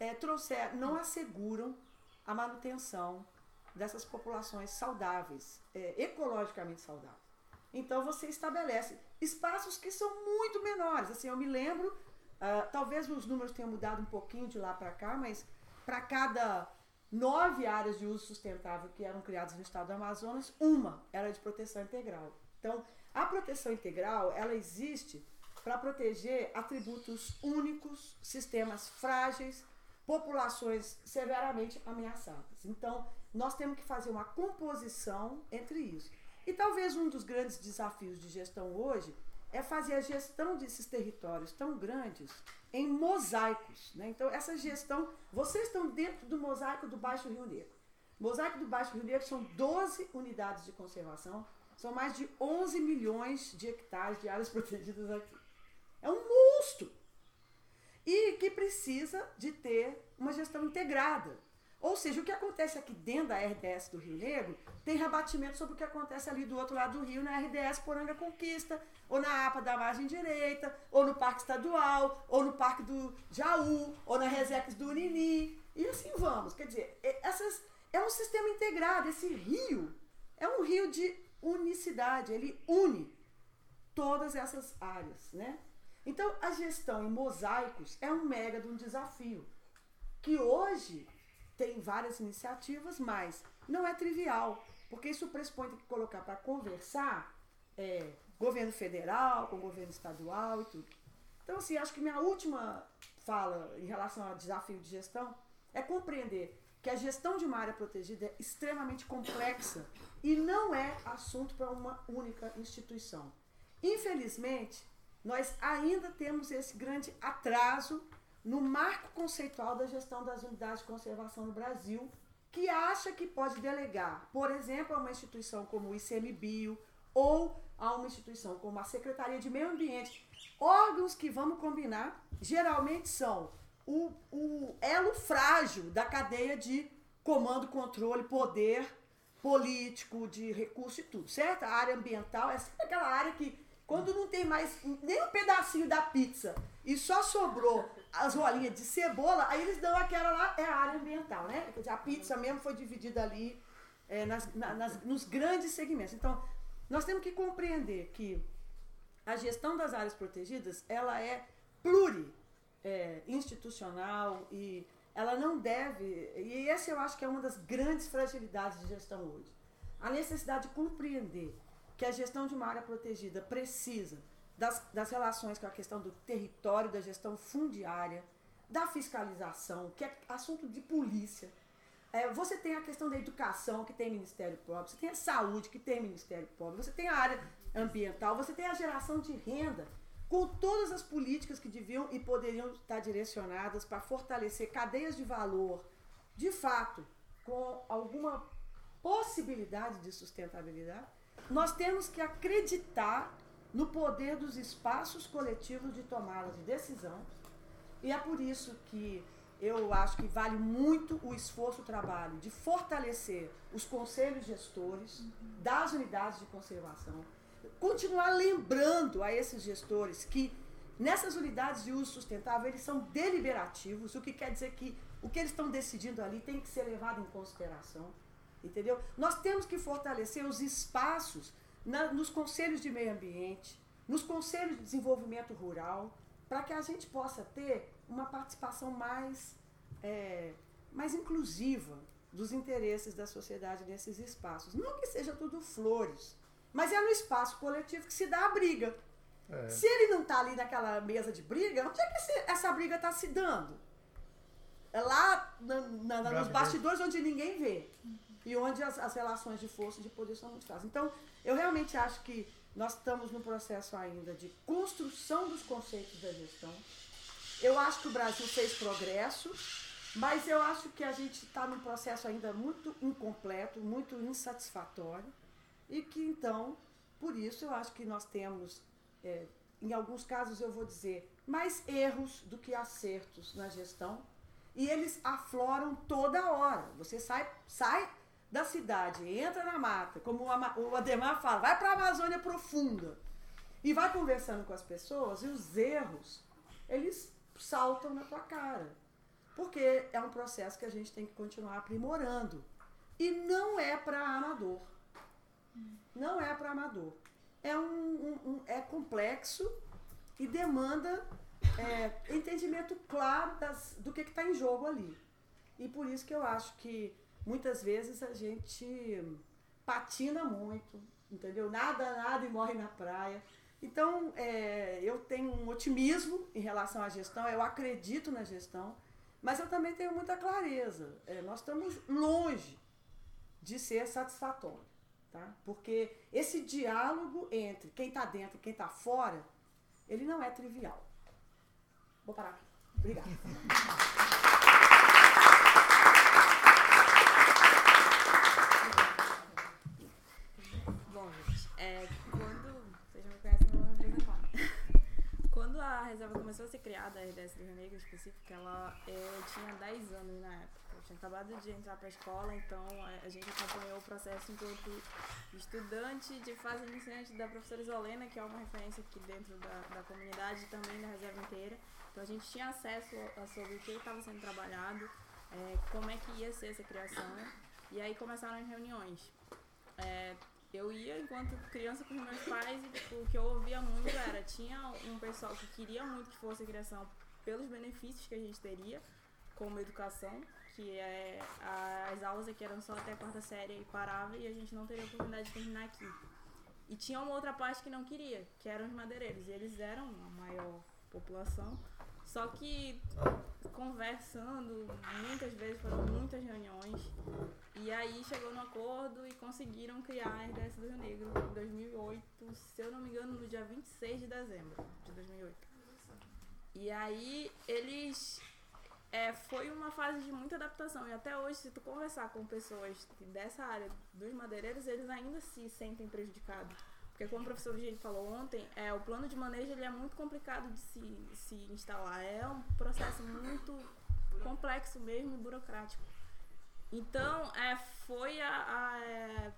é, trouxer, não asseguram a manutenção dessas populações saudáveis, é, ecologicamente saudáveis. Então você estabelece espaços que são muito menores. Assim, eu me lembro, uh, talvez os números tenham mudado um pouquinho de lá para cá, mas para cada nove áreas de uso sustentável que eram criadas no estado do Amazonas, uma era de proteção integral. Então, a proteção integral, ela existe para proteger atributos únicos, sistemas frágeis, populações severamente ameaçadas. Então, nós temos que fazer uma composição entre isso. E talvez um dos grandes desafios de gestão hoje é fazer a gestão desses territórios tão grandes em mosaicos. Né? Então, essa gestão, vocês estão dentro do mosaico do Baixo Rio Negro. Mosaico do Baixo Rio Negro são 12 unidades de conservação, são mais de 11 milhões de hectares de áreas <laughs> protegidas aqui. É um monstro! E que precisa de ter uma gestão integrada. Ou seja, o que acontece aqui dentro da RDS do Rio Negro tem rebatimento sobre o que acontece ali do outro lado do rio, na RDS Poranga Conquista, ou na APA da margem direita, ou no Parque Estadual, ou no Parque do Jaú, ou na Resex do Unini. E assim vamos. Quer dizer, essas, é um sistema integrado. Esse rio é um rio de unicidade, ele une todas essas áreas. Né? Então, a gestão em mosaicos é um mega de um desafio. Que hoje tem várias iniciativas, mas não é trivial, porque isso pressupõe que colocar para conversar é, governo federal com governo estadual e tudo. Então, assim, acho que minha última fala em relação ao desafio de gestão é compreender que a gestão de uma área protegida é extremamente complexa e não é assunto para uma única instituição. Infelizmente, nós ainda temos esse grande atraso no marco conceitual da gestão das unidades de conservação no Brasil, que acha que pode delegar, por exemplo, a uma instituição como o ICMBio ou a uma instituição como a Secretaria de Meio Ambiente, órgãos que, vamos combinar, geralmente são o, o elo frágil da cadeia de comando, controle, poder político, de recurso e tudo, certo? A área ambiental é sempre aquela área que, quando não tem mais nem um pedacinho da pizza e só sobrou as rolinhas de cebola, aí eles dão aquela lá, é a área ambiental, né? A pizza mesmo foi dividida ali é, nas, nas, nos grandes segmentos. Então, nós temos que compreender que a gestão das áreas protegidas, ela é pluri é, institucional e ela não deve, e esse eu acho que é uma das grandes fragilidades de gestão hoje. A necessidade de compreender que a gestão de uma área protegida precisa das, das relações com a questão do território, da gestão fundiária, da fiscalização, que é assunto de polícia. É, você tem a questão da educação, que tem Ministério Próprio, você tem a saúde, que tem Ministério Próprio, você tem a área ambiental, você tem a geração de renda, com todas as políticas que deviam e poderiam estar direcionadas para fortalecer cadeias de valor, de fato, com alguma possibilidade de sustentabilidade. Nós temos que acreditar no poder dos espaços coletivos de tomada de decisão. E é por isso que eu acho que vale muito o esforço, o trabalho de fortalecer os conselhos gestores das unidades de conservação, continuar lembrando a esses gestores que nessas unidades de uso sustentável eles são deliberativos, o que quer dizer que o que eles estão decidindo ali tem que ser levado em consideração, entendeu? Nós temos que fortalecer os espaços na, nos conselhos de meio ambiente, nos conselhos de desenvolvimento rural, para que a gente possa ter uma participação mais, é, mais inclusiva dos interesses da sociedade nesses espaços. Não que seja tudo flores, mas é no espaço coletivo que se dá a briga. É. Se ele não está ali naquela mesa de briga, onde é que essa briga está se dando? É lá na, na, nos bastidores onde ninguém vê. E onde as, as relações de força e de poder são muito fáceis. Então, eu realmente acho que nós estamos no processo ainda de construção dos conceitos da gestão. Eu acho que o Brasil fez progresso, mas eu acho que a gente está num processo ainda muito incompleto, muito insatisfatório, e que então, por isso, eu acho que nós temos, é, em alguns casos, eu vou dizer, mais erros do que acertos na gestão, e eles afloram toda hora. Você sai, sai da cidade, entra na mata, como o Ademar fala, vai para a Amazônia profunda e vai conversando com as pessoas e os erros, eles saltam na tua cara. Porque é um processo que a gente tem que continuar aprimorando. E não é para amador. Não é para amador. É, um, um, um, é complexo e demanda é, entendimento claro das, do que está em jogo ali. E por isso que eu acho que muitas vezes a gente patina muito, entendeu? Nada, nada e morre na praia. Então, é, eu tenho um otimismo em relação à gestão, eu acredito na gestão, mas eu também tenho muita clareza. É, nós estamos longe de ser satisfatório, tá? Porque esse diálogo entre quem está dentro e quem está fora, ele não é trivial. Vou parar aqui. Obrigada. Reserva começou a ser criada, a RDS do Rio Negro em específico, ela é, tinha 10 anos na época. Eu tinha acabado de entrar para a escola, então a, a, gente acompanhou o processo enquanto estudante de fase iniciante da professora Isolena, que é uma referência aqui dentro da, da comunidade e também da reserva inteira. Então a gente tinha acesso a sobre o que estava sendo trabalhado, é, como é que ia ser essa criação, e aí começaram as reuniões. É, eu ia enquanto criança com meus pais e tipo, o que eu ouvia muito era tinha um pessoal que queria muito que fosse a criação pelos benefícios que a gente teria como educação que é as aulas aqui eram só até a quarta série e parava e a gente não teria oportunidade de terminar aqui. E tinha uma outra parte que não queria que eram os madeireiros. E eles eram a maior população só que conversando, muitas vezes foram muitas reuniões, e aí chegou no acordo e conseguiram criar a RDS do Rio Negro em 2008, se eu não me engano, no dia 26 de dezembro de 2008. E aí eles é, foi uma fase de muita adaptação. E até hoje, se tu conversar com pessoas dessa área dos madeireiros, eles ainda se sentem prejudicados. Porque como o professor Virgílio falou ontem, é, o plano de manejo ele é muito complicado de se, se instalar. É um processo muito complexo mesmo e burocrático. Então, é, foi a, a é,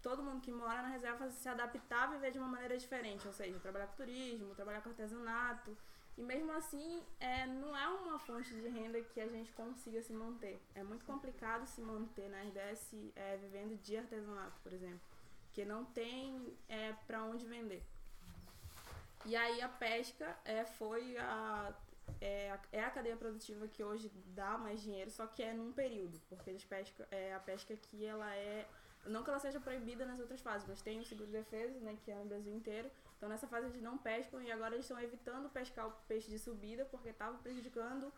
todo mundo que mora na reserva se adaptar a viver de uma maneira diferente, ou seja, trabalhar com turismo, trabalhar com artesanato. E mesmo assim, é, não é uma fonte de renda que a gente consiga se manter. É muito complicado se manter na RDS é, vivendo de artesanato, por exemplo que não tem é, para onde vender. E aí a pesca é, foi a, é, é, a cadeia produtiva que hoje dá mais dinheiro, só que é num período, porque eles pescam, é, a pesca aqui ela é. Não que ela seja proibida nas outras fases, mas tem o seguro de defesa, né, que é no Brasil inteiro. Então nessa fase eles não pescam e agora eles estão evitando pescar o peixe de subida porque estava prejudicando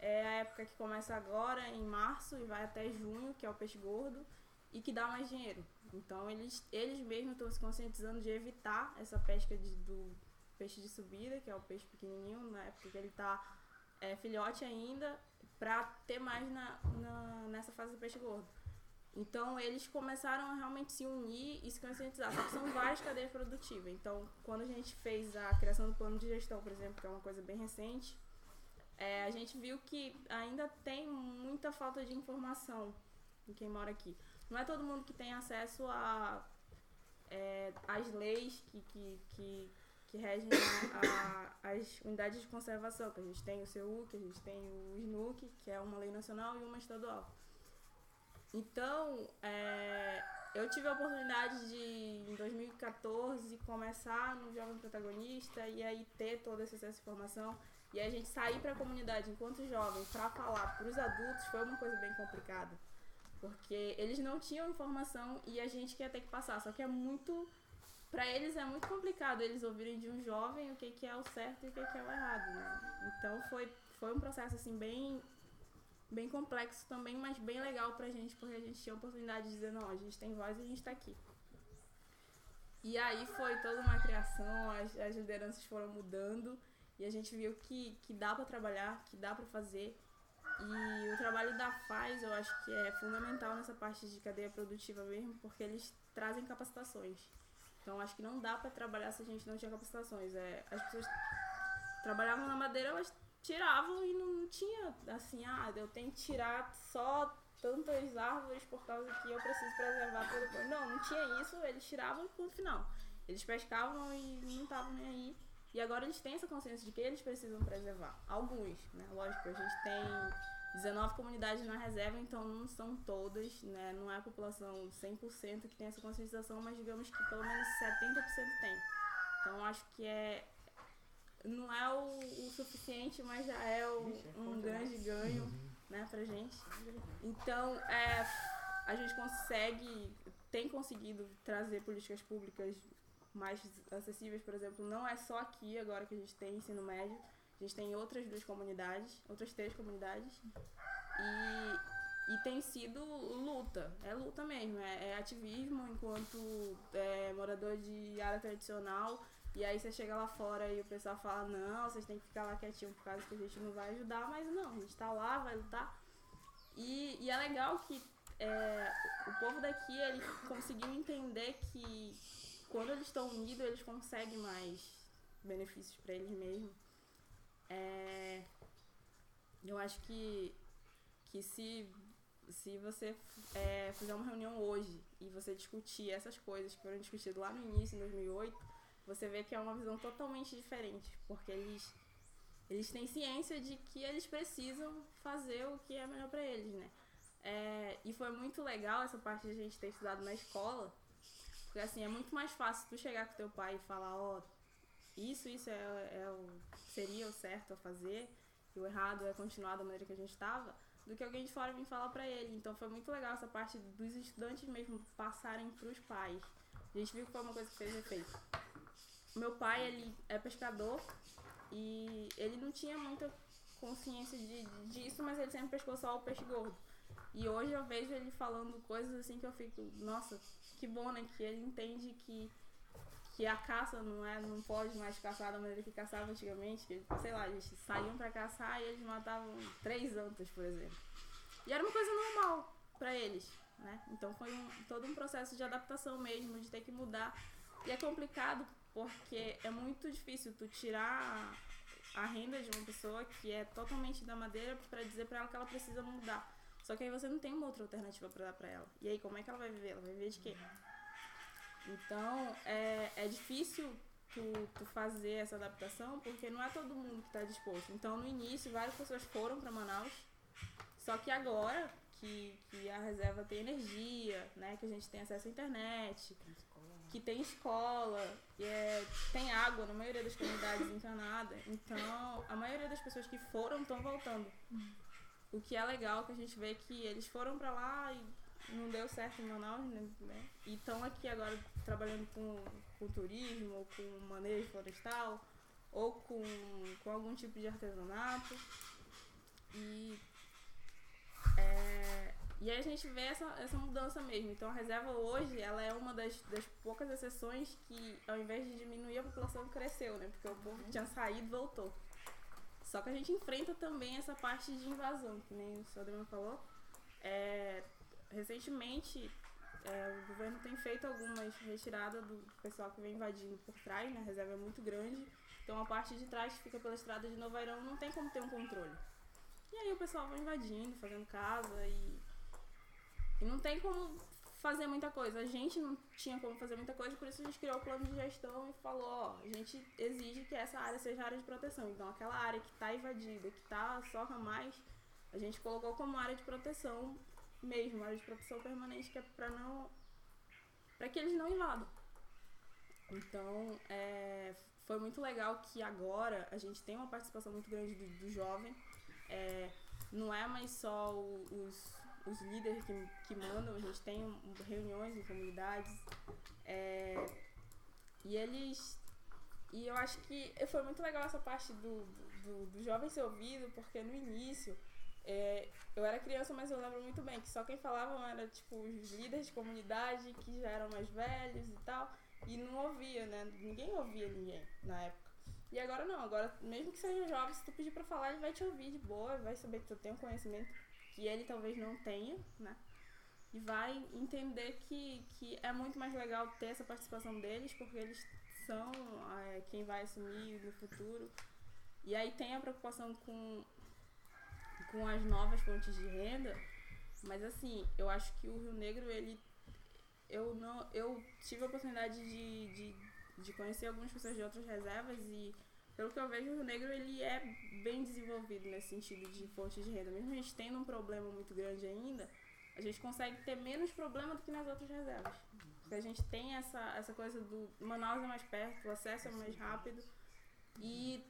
é, a época que começa agora, em março, e vai até junho, que é o peixe gordo, e que dá mais dinheiro. Então eles, eles mesmos estão se conscientizando de evitar essa pesca de, do peixe de subida, que é o peixe pequenininho, na época que ele está é, filhote ainda, para ter mais na, na, nessa fase do peixe gordo. Então eles começaram a realmente se unir e se conscientizar. Só que são várias cadeias produtivas. Então, quando a gente fez a criação do plano de gestão, por exemplo, que é uma coisa bem recente, é, a gente viu que ainda tem muita falta de informação em quem mora aqui. Não é todo mundo que tem acesso a é, as leis que, que, que, que regem a, a, as unidades de conservação, que a gente tem o CEU, que a gente tem o SNUC, que é uma lei nacional e uma estadual. Então, é, eu tive a oportunidade de, em 2014, começar no Jovem Protagonista e aí ter toda essa informação. E a gente sair para a comunidade enquanto jovem para falar para os adultos foi uma coisa bem complicada. Porque eles não tinham informação e a gente quer ter que passar. Só que é muito. Para eles é muito complicado eles ouvirem de um jovem o que, que é o certo e o que, que é o errado, né? Então foi, foi um processo assim bem bem complexo também, mas bem legal pra gente, porque a gente tinha a oportunidade de dizer, não, a gente tem voz e a gente tá aqui. E aí foi toda uma criação, as, as lideranças foram mudando e a gente viu que, que dá para trabalhar, que dá para fazer. E o trabalho da FAZ eu acho que é fundamental nessa parte de cadeia produtiva mesmo, porque eles trazem capacitações. Então acho que não dá para trabalhar se a gente não tinha capacitações. É, as pessoas trabalhavam na madeira, elas tiravam e não tinha assim, ah, eu tenho que tirar só tantas árvores por causa que eu preciso preservar para depois. Não, não tinha isso, eles tiravam no final. Eles pescavam e não estavam nem aí. E agora eles têm essa consciência de que eles precisam preservar. Alguns, né? Lógico, a gente tem 19 comunidades na reserva, então não são todas, né? Não é a população 100% que tem essa conscientização, mas digamos que pelo menos 70% tem. Então acho que é, não é o, o suficiente, mas já é o, um grande ganho uhum. né, pra gente. Então, é, a gente consegue, tem conseguido trazer políticas públicas mais acessíveis, por exemplo, não é só aqui agora que a gente tem ensino médio, a gente tem outras duas comunidades, outras três comunidades, e, e tem sido luta, é luta mesmo, é, é ativismo enquanto é, morador de área tradicional, e aí você chega lá fora e o pessoal fala, não, vocês têm que ficar lá quietinho por causa que a gente não vai ajudar, mas não, a gente tá lá, vai lutar. E, e é legal que é, o povo daqui, ele conseguiu entender que quando eles estão unidos, eles conseguem mais benefícios para eles mesmos. É, eu acho que, que se, se você é, fizer uma reunião hoje e você discutir essas coisas que foram discutidas lá no início, em 2008, você vê que é uma visão totalmente diferente, porque eles eles têm ciência de que eles precisam fazer o que é melhor para eles, né? É, e foi muito legal essa parte de a gente ter estudado na escola, porque assim, é muito mais fácil tu chegar com teu pai e falar, ó, oh, isso, isso é, é o, seria o certo a fazer, e o errado é continuar da maneira que a gente estava, do que alguém de fora vir falar para ele. Então foi muito legal essa parte dos estudantes mesmo passarem pros pais. A gente viu que foi uma coisa que fez efeito. Meu pai, ele é pescador e ele não tinha muita consciência de, disso, mas ele sempre pescou só o peixe gordo. E hoje eu vejo ele falando coisas assim que eu fico, nossa, que bom, né? Que ele entende que, que a caça não é, não pode mais caçar da maneira que caçava antigamente. Que, sei lá, eles saíam para caçar e eles matavam três antas, por exemplo. E era uma coisa normal para eles, né? Então foi um, todo um processo de adaptação mesmo, de ter que mudar. E é complicado porque é muito difícil tu tirar a renda de uma pessoa que é totalmente da madeira para dizer para ela que ela precisa mudar. Só que aí você não tem uma outra alternativa para dar para ela. E aí como é que ela vai viver? Ela vai viver de quê? Então é, é difícil tu, tu fazer essa adaptação porque não é todo mundo que está disposto. Então no início várias pessoas foram para Manaus. Só que agora que, que a reserva tem energia, né, que a gente tem acesso à internet, que tem escola, é, tem água na maioria das comunidades encanada. Então, a maioria das pessoas que foram estão voltando. O que é legal que a gente vê que eles foram para lá e não deu certo em Manaus, né? E estão aqui agora trabalhando com, com turismo, ou com manejo florestal, ou com, com algum tipo de artesanato. E é, e aí a gente vê essa, essa mudança mesmo. Então a reserva hoje, ela é uma das, das poucas exceções que, ao invés de diminuir, a população cresceu, né? Porque o povo tinha saído e voltou. Só que a gente enfrenta também essa parte de invasão, que nem o senhor falou. É, recentemente, é, o governo tem feito algumas retiradas do pessoal que vem invadindo por trás, né? A reserva é muito grande. Então a parte de trás que fica pela estrada de Novairão não tem como ter um controle. E aí o pessoal vai invadindo, fazendo casa e, e não tem como fazer muita coisa. A gente não tinha como fazer muita coisa, por isso a gente criou o plano de gestão e falou, ó, a gente exige que essa área seja área de proteção. Então aquela área que está invadida, que está só ramais, a gente colocou como área de proteção mesmo, área de proteção permanente, que é para não. para que eles não invadam. Então, é, foi muito legal que agora a gente tem uma participação muito grande do, do jovem. É, não é mais só os, os líderes que, que mandam, a gente tem reuniões em comunidades. É, e eles. E eu acho que foi muito legal essa parte do, do, do jovem ser ouvido, porque no início é, eu era criança, mas eu lembro muito bem que só quem falava era tipo os líderes de comunidade que já eram mais velhos e tal, e não ouvia, né? Ninguém ouvia ninguém na época. E agora não, agora mesmo que seja jovem, se tu pedir pra falar, ele vai te ouvir de boa, vai saber que tu tem um conhecimento que ele talvez não tenha, né? E vai entender que, que é muito mais legal ter essa participação deles, porque eles são é, quem vai assumir no futuro. E aí tem a preocupação com com as novas fontes de renda, mas assim, eu acho que o Rio Negro, ele. Eu não. Eu tive a oportunidade de, de, de conhecer algumas pessoas de outras reservas e pelo que eu vejo, o Rio Negro ele é bem desenvolvido nesse sentido de fontes de renda. Mesmo a gente tendo um problema muito grande ainda, a gente consegue ter menos problema do que nas outras reservas. Porque a gente tem essa, essa coisa do Manaus é mais perto, o acesso é mais rápido e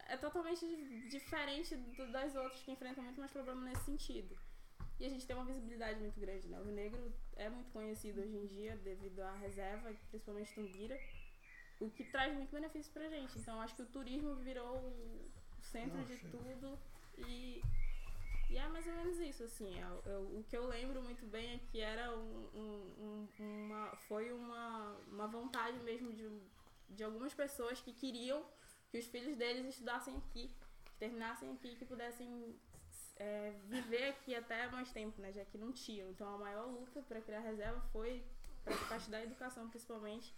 é totalmente diferente do, das outras que enfrentam muito mais problema nesse sentido. E a gente tem uma visibilidade muito grande, né? O Rio Negro é muito conhecido hoje em dia devido à reserva, principalmente Tumbira, o que traz muito benefício pra gente. Então acho que o turismo virou o centro Nossa. de tudo e, e é mais ou menos isso, assim. É, é, o que eu lembro muito bem é que era um, um, um, uma. foi uma, uma vontade mesmo de, de algumas pessoas que queriam que os filhos deles estudassem aqui, que terminassem aqui, que pudessem é, viver aqui até mais tempo, né? Já que não tinham. Então a maior luta para criar reserva foi para parte da educação, principalmente.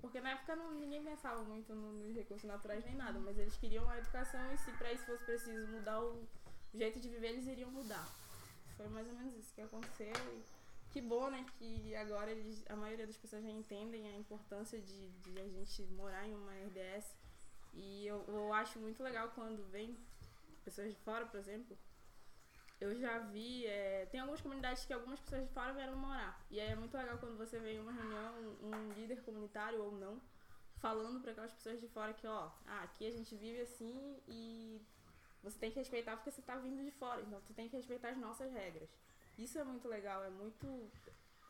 Porque na época não, ninguém pensava muito nos recursos naturais nem nada, mas eles queriam a educação e se para isso fosse preciso mudar o jeito de viver, eles iriam mudar. Foi mais ou menos isso que aconteceu. Que bom, né? Que agora eles, a maioria das pessoas já entendem a importância de, de a gente morar em uma RDS e eu, eu acho muito legal quando vem pessoas de fora, por exemplo. Eu já vi, é, tem algumas comunidades que algumas pessoas de fora vieram morar. E aí é muito legal quando você vê em uma reunião um líder comunitário ou não, falando para aquelas pessoas de fora que, ó, ah, aqui a gente vive assim e você tem que respeitar porque você está vindo de fora, então você tem que respeitar as nossas regras. Isso é muito legal, é muito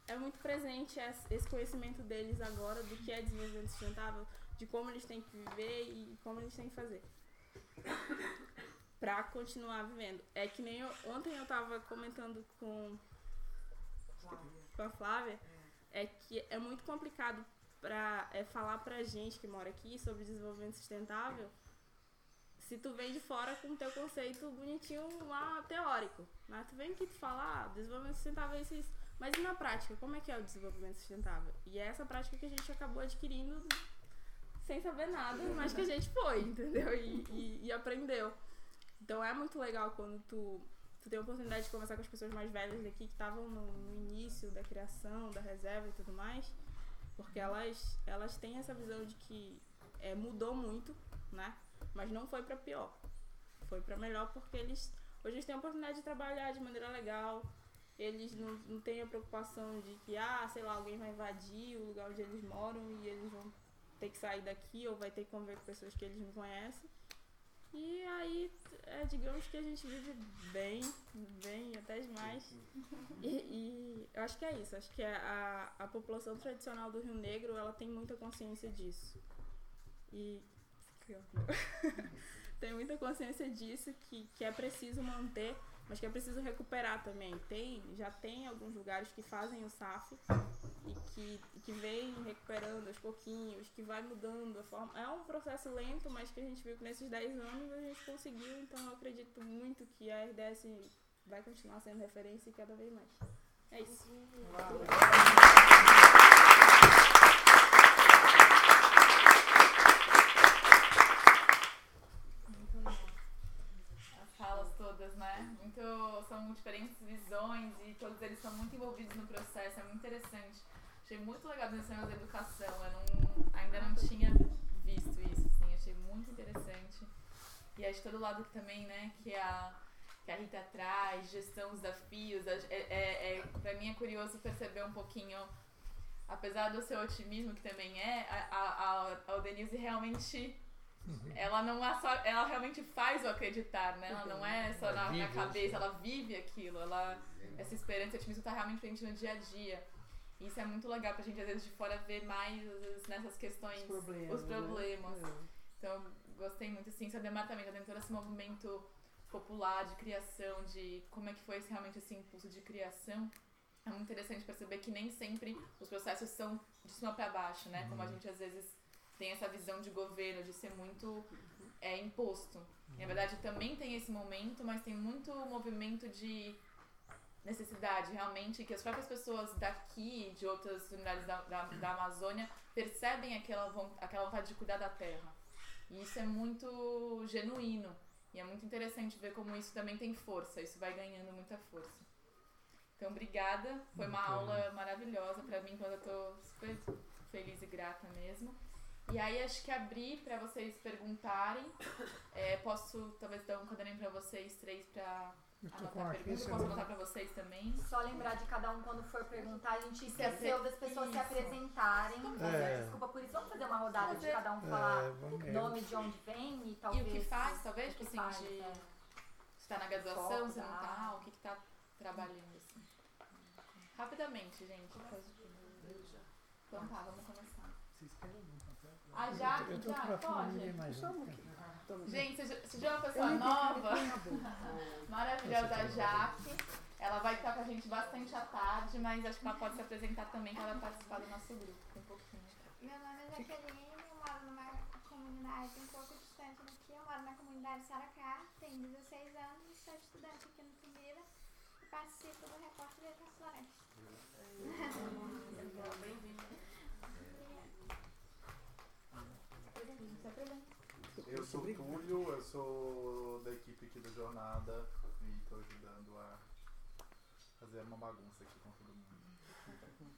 é muito presente esse conhecimento deles agora do que é desenvolvimento sustentável, de como eles têm que viver e como eles têm que fazer para continuar vivendo. É que nem eu, ontem eu tava comentando com com a Flávia, é que é muito complicado para é, falar pra gente que mora aqui sobre desenvolvimento sustentável se tu vem de fora com o teu conceito bonitinho lá teórico. Né? Tu vem aqui te falar, ah, desenvolvimento sustentável é isso, isso. Mas e na prática, como é que é o desenvolvimento sustentável? E é essa prática que a gente acabou adquirindo sem saber nada, mas que a gente foi, entendeu? E, e, e, aprendeu. Então é muito legal quando tu, tu tem a oportunidade de conversar com as pessoas mais velhas daqui que estavam no, no, início da criação, da reserva e tudo mais, porque elas, elas têm essa visão de que é, mudou muito, né? Mas não foi para pior. Foi para melhor porque eles hoje eles têm a oportunidade de trabalhar de maneira legal. Eles não, não têm a preocupação de que, ah, sei lá, alguém vai invadir o lugar onde eles moram e eles vão ter que sair daqui ou vai ter que conviver com pessoas que eles não conhecem. E aí, é, digamos que a gente vive bem, bem, até demais. E, e eu acho que é isso. Acho que a, a população tradicional do Rio Negro, ela tem muita consciência disso. E... <laughs> tem muita consciência disso, que, que é preciso manter, mas que é preciso recuperar também. Tem, já tem alguns lugares que fazem o SAF, e que, que vem recuperando aos pouquinhos, que vai mudando a forma. É um processo lento, mas que a gente viu que nesses 10 anos a gente conseguiu, então eu acredito muito que a RDS vai continuar sendo referência cada vez mais. É isso. É. Então, muito, são diferentes visões e todos eles são muito envolvidos no processo, é muito interessante. Achei muito legal os da educação, eu não, ainda não tinha visto isso, assim, achei muito interessante. E acho todo lado também, né, que a, que a Rita traz, gestão os desafios, é, é, é, pra mim é curioso perceber um pouquinho apesar do seu otimismo, que também é, a, a, a Denise realmente ela não é só. Ela realmente faz o acreditar, né? Ela não é só na, na cabeça, ela vive aquilo. Ela, essa esperança e otimismo tá realmente presente no dia a dia. Isso é muito legal pra gente, às vezes, de fora ver mais, vezes, nessas questões. Os problemas. Os problemas. Né? Então, gostei muito, assim, Sademar também tá dentro todo esse movimento popular de criação, de como é que foi esse, realmente esse impulso de criação. É muito interessante perceber que nem sempre os processos são de cima para baixo, né? Como a gente às vezes tem essa visão de governo, de ser muito é, imposto. Na verdade, também tem esse momento, mas tem muito movimento de necessidade, realmente, que as próprias pessoas daqui, de outras unidades da, da, da Amazônia, percebem aquela, von- aquela vontade de cuidar da terra. E isso é muito genuíno. E é muito interessante ver como isso também tem força, isso vai ganhando muita força. Então, obrigada. Foi uma Muito aula maravilhosa pra mim, quando eu tô super feliz e grata mesmo. E aí, acho que abrir pra vocês perguntarem. É, posso talvez dar um caderninho pra vocês três com anotar perguntas. Posso anotar pra vocês também? Só lembrar de cada um quando for perguntar, a gente Se esqueceu das pessoas se Isso. apresentarem. É. Desculpa por isso. Vamos fazer uma rodada de cada um falar É, vamos ver. nome de onde vem e E talvez. o que faz, talvez, tipo que assim, faz, de é. se tá na graduação, se não tá, área. o que que tá trabalhando, assim. Rapidamente, gente. Então tá, vamos começar. A Jaque, Eu tô Jaque, pode? Gente, você já- é uma pessoa nova, eu tenho a <laughs> maravilhosa, Jaque. Ela vai estar com a gente bastante à tarde, mas acho que ela pode se apresentar também, que ela vai participar do nosso grupo, um pouquinho. Meu nome é Jaqueline, eu moro numa comunidade um pouco distante daqui. Eu moro na comunidade Saracá, tenho 16 anos, sou estudante aqui no Tumira e participo do Repórter da Floresta. Se apresenta. Eu sou o Túlio, eu sou da equipe aqui do Jornada e estou ajudando a fazer uma bagunça aqui com todo mundo.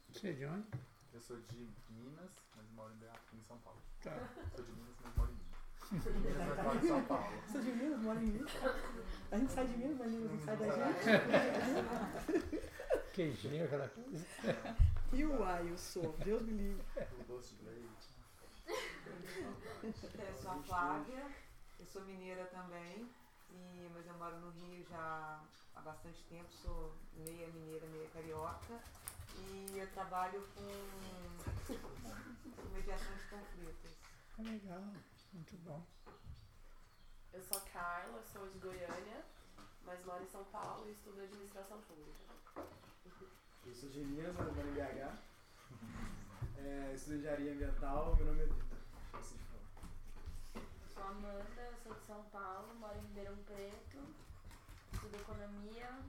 Você é de onde? Eu sou de Minas, mas moro em, São Paulo. Tá. Sou de Minas, mas moro em Minas. Minas, mas moro em São Paulo. Sou de Minas, moro em Minas. A gente sai de Minas, mas Minas não sai da gente. Queijinho, aquela coisa. E o ai, eu sou. Deus me livre. O doce de leite. <laughs> Eu sou a Flávia, eu sou mineira também, e, mas eu moro no Rio já há bastante tempo, sou meia mineira, meia carioca, e eu trabalho com, com mediação de conflitos. Legal, muito bom. Eu sou a Carla, sou de Goiânia, mas moro em São Paulo e estudo administração pública. Eu sou de Minas, mas moro em BH. É, estudo engenharia ambiental, meu nome é Vitor. Esqueci de falar. Sou Amanda, eu sou de São Paulo, moro em Ribeirão Preto, estudo economia,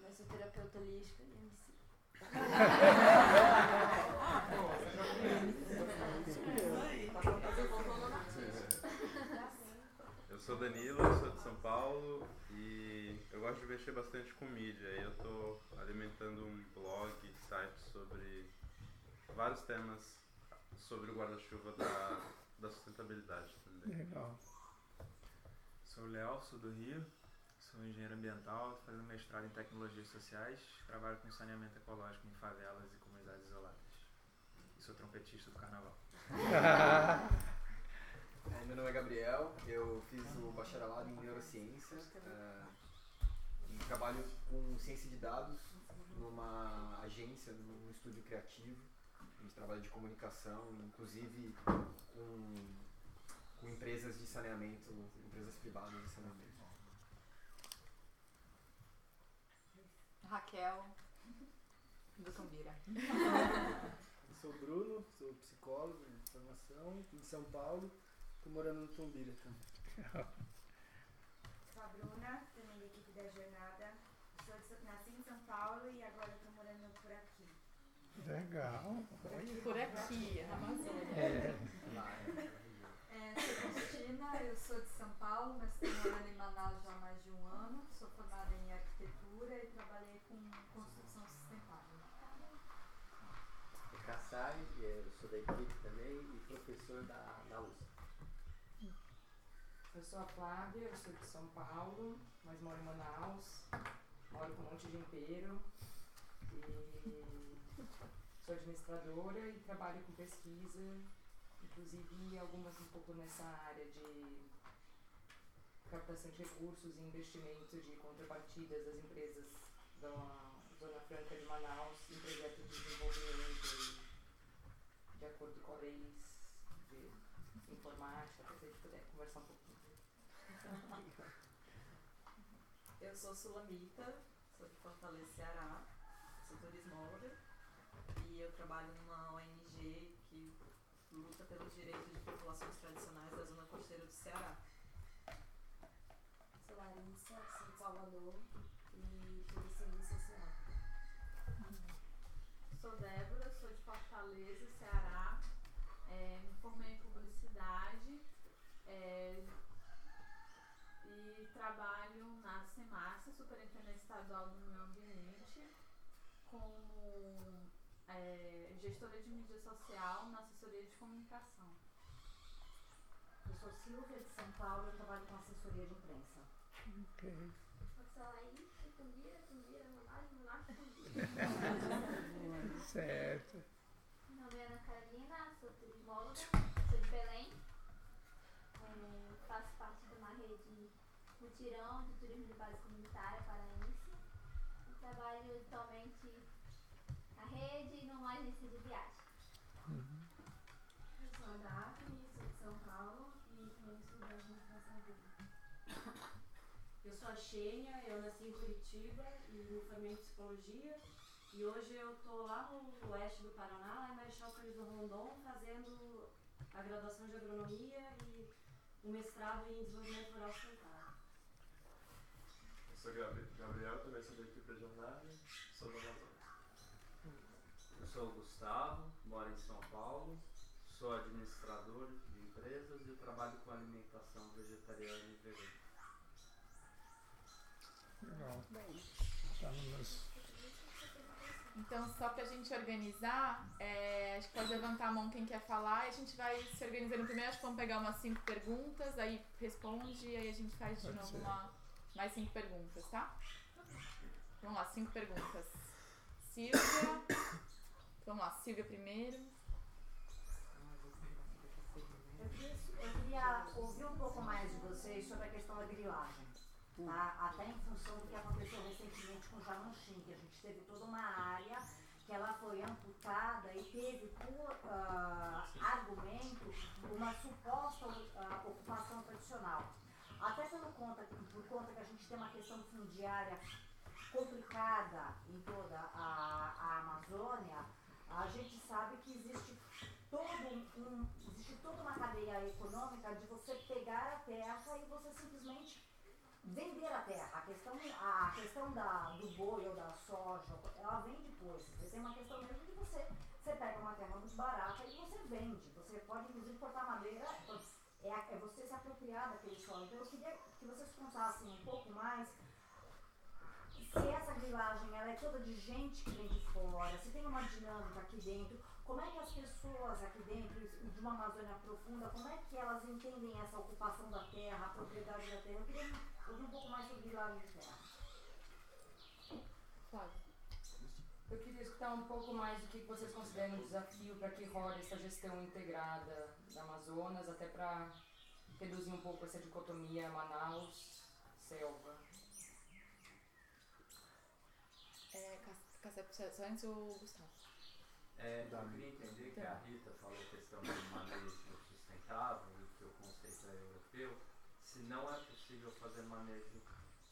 mas sou terapeuta holística e MC. Eu sou Danilo, eu sou de São Paulo e eu gosto de mexer bastante com mídia. Eu tô alimentando um blog, site sobre vários temas sobre o guarda-chuva da, da sustentabilidade também. Legal. Sou o Léo, sou do Rio, sou engenheiro ambiental, tô fazendo mestrado em tecnologias sociais, trabalho com saneamento ecológico em favelas e comunidades isoladas. E sou trompetista do carnaval. <laughs> É, meu nome é Gabriel, eu fiz o bacharelado em neurociência é, e trabalho com ciência de dados numa agência, num estúdio criativo. A gente trabalha de comunicação, inclusive com, com empresas de saneamento, empresas privadas de saneamento. Raquel, do Tumbira. Eu sou o Bruno, sou psicólogo de formação em São Paulo, tô morando no Tumbira também. Sou a Bruna, também da equipe da Jornada. Sou de, nasci em São Paulo e agora estou morando por aqui. Legal. Por aqui, na Amazônia. É. É, sou Cristina, eu sou de São Paulo, mas estou morando em Manaus já há mais de um ano. Sou formada em arquitetura e trabalhei com construção sustentável. Caçar sou da equipe também e professor da, da USP. Eu sou a Flávia, eu sou de São Paulo, mas moro em Manaus, moro com Monte de Inteiro e sou administradora e trabalho com pesquisa, inclusive algumas um pouco nessa área de captação de recursos e investimento de contrapartidas das empresas da Zona Franca de Manaus em projetos de desenvolvimento de acordo com leis de informática, para a gente puder conversar um pouquinho. Eu sou Sulamita, sou de Fortaleza, Ceará, sou turismóloga e eu trabalho numa ONG que luta pelos direitos de populações tradicionais da zona costeira do Ceará. Sou Larissa, sou de Salvador e sou de serviço social. Sou Débora, sou de Fortaleza, Ceará. É, me formei em publicidade é, e trabalho na SEMARSA, Superintendência Estadual do Meio Ambiente, como é, gestora de mídia social na assessoria de comunicação. Eu sou Silvia de São Paulo e trabalho com assessoria de imprensa. Ok. Certo. Meu nome é Ana Carolina, sou turismóloga, sou de Belém. É, faço parte de uma rede mutirão de turismo de base comunitária paraense. E trabalho atualmente na rede e numa agência de viagem. Eu sou a Daphne, sou de São Paulo e também estudo administração pública. Eu sou a Xênia, eu nasci em Curitiba e me formei em psicologia. E hoje eu estou lá no oeste do Paraná, lá em Marechal do Rondon, fazendo a graduação de agronomia e o mestrado em desenvolvimento rural sustentável. Eu sou Gabri- Gabriel, também sou da equipe da jornada, sou do Amazonas. Sou o Gustavo, moro em São Paulo, sou administrador de empresas e trabalho com alimentação vegetariana e vegana. Legal. Tá. Então, só pra gente organizar, é, acho que pode levantar a mão quem quer falar e a gente vai se organizando primeiro. Acho que vamos pegar umas cinco perguntas, aí responde e aí a gente faz de Pode novo uma, mais cinco perguntas, tá? Vamos lá, cinco perguntas. Silvia. Vamos lá, Silvia primeiro. Eu queria, ouvir um pouco mais de vocês sobre a questão da grilagem. Tá? Até em função do que aconteceu recentemente com Jamanchim, que a gente teve toda uma área que ela foi amputada e teve por ah, argumento uma suposta ah, ocupação tradicional. Até pelo conta, por conta que a gente tem uma questão fundiária complicada em toda a, a Amazônia, a gente sabe que existe todo um, existe toda uma cadeia econômica de você pegar a terra e você simplesmente vender a terra. A questão, a questão da, do boi ou da soja, ela vem depois. Você tem uma questão mesmo de você, você pega uma terra muito barata e você vende. Você pode inclusive cortar madeira, é, é você se apropriar daquele solo. Então eu queria que vocês contassem um pouco mais se essa grilagem ela é toda de gente que vem de fora, se tem uma dinâmica aqui dentro, como é que as pessoas aqui dentro de uma Amazônia profunda, como é que elas entendem essa ocupação da terra, a propriedade da terra? Eu queria ouvir um pouco mais sobre grilagem de terra. Flávia. Eu queria escutar um pouco mais do que vocês consideram um desafio para que role essa gestão integrada da Amazonas, até para reduzir um pouco essa dicotomia Manaus-selva. É, Cacepções ou Gustavo? É, eu queria entender que a Rita falou a questão do manejo sustentável e que o conceito é europeu, se não é possível fazer manejo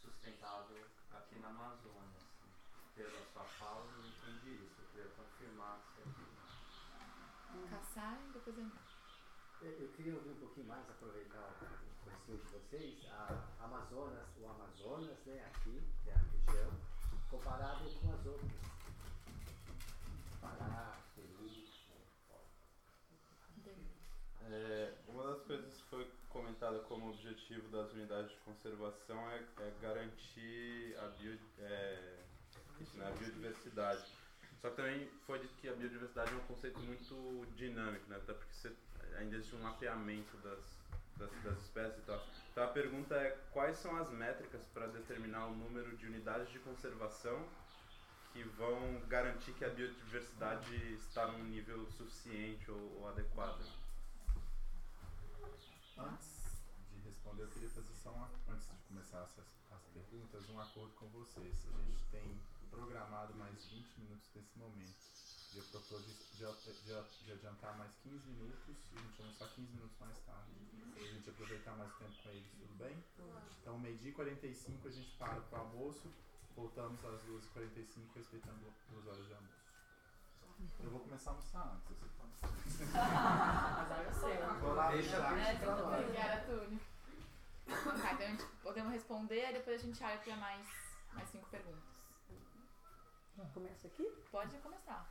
sustentável aqui na Amazônia. assim. Pela sua fala, eu entendi isso. Eu queria confirmar se é isso. Caçar e depois eu... Eu, eu queria ouvir um pouquinho mais, aproveitar o conhecimento de vocês, a Amazonas, o Amazonas, né, aqui, que é a comparado com as outras. Pará, É, uma das coisas que foi comentada como objetivo das unidades de conservação é, é garantir a, bio, é, enfim, a biodiversidade. Só que também foi dito que a biodiversidade é um conceito muito dinâmico, né? Até porque você, ainda existe um mapeamento das, das, das espécies e tal. Então a pergunta é quais são as métricas para determinar o número de unidades de conservação que vão garantir que a biodiversidade está num nível suficiente ou, ou adequado? Antes de responder, eu queria fazer só uma, antes de começar as, as perguntas, um acordo com vocês. A gente tem programado mais 20 minutos nesse momento. Eu propus de, de, de, adiantar mais 15 minutos e a gente almoçar 15 minutos mais tarde. A gente aproveitar mais tempo com eles, tudo bem? Então, meio-dia e 45 a gente para para o almoço, voltamos às 2h45, respeitando duas horas de almoço. Eu vou começar a almoçar antes, você pode. Azar é seu. Vou lá, Deixa lá. né? Obrigada, Túlio. Então, tá, então a gente podemos responder, depois a gente abre para mais, mais cinco perguntas. Começa aqui? Pode começar.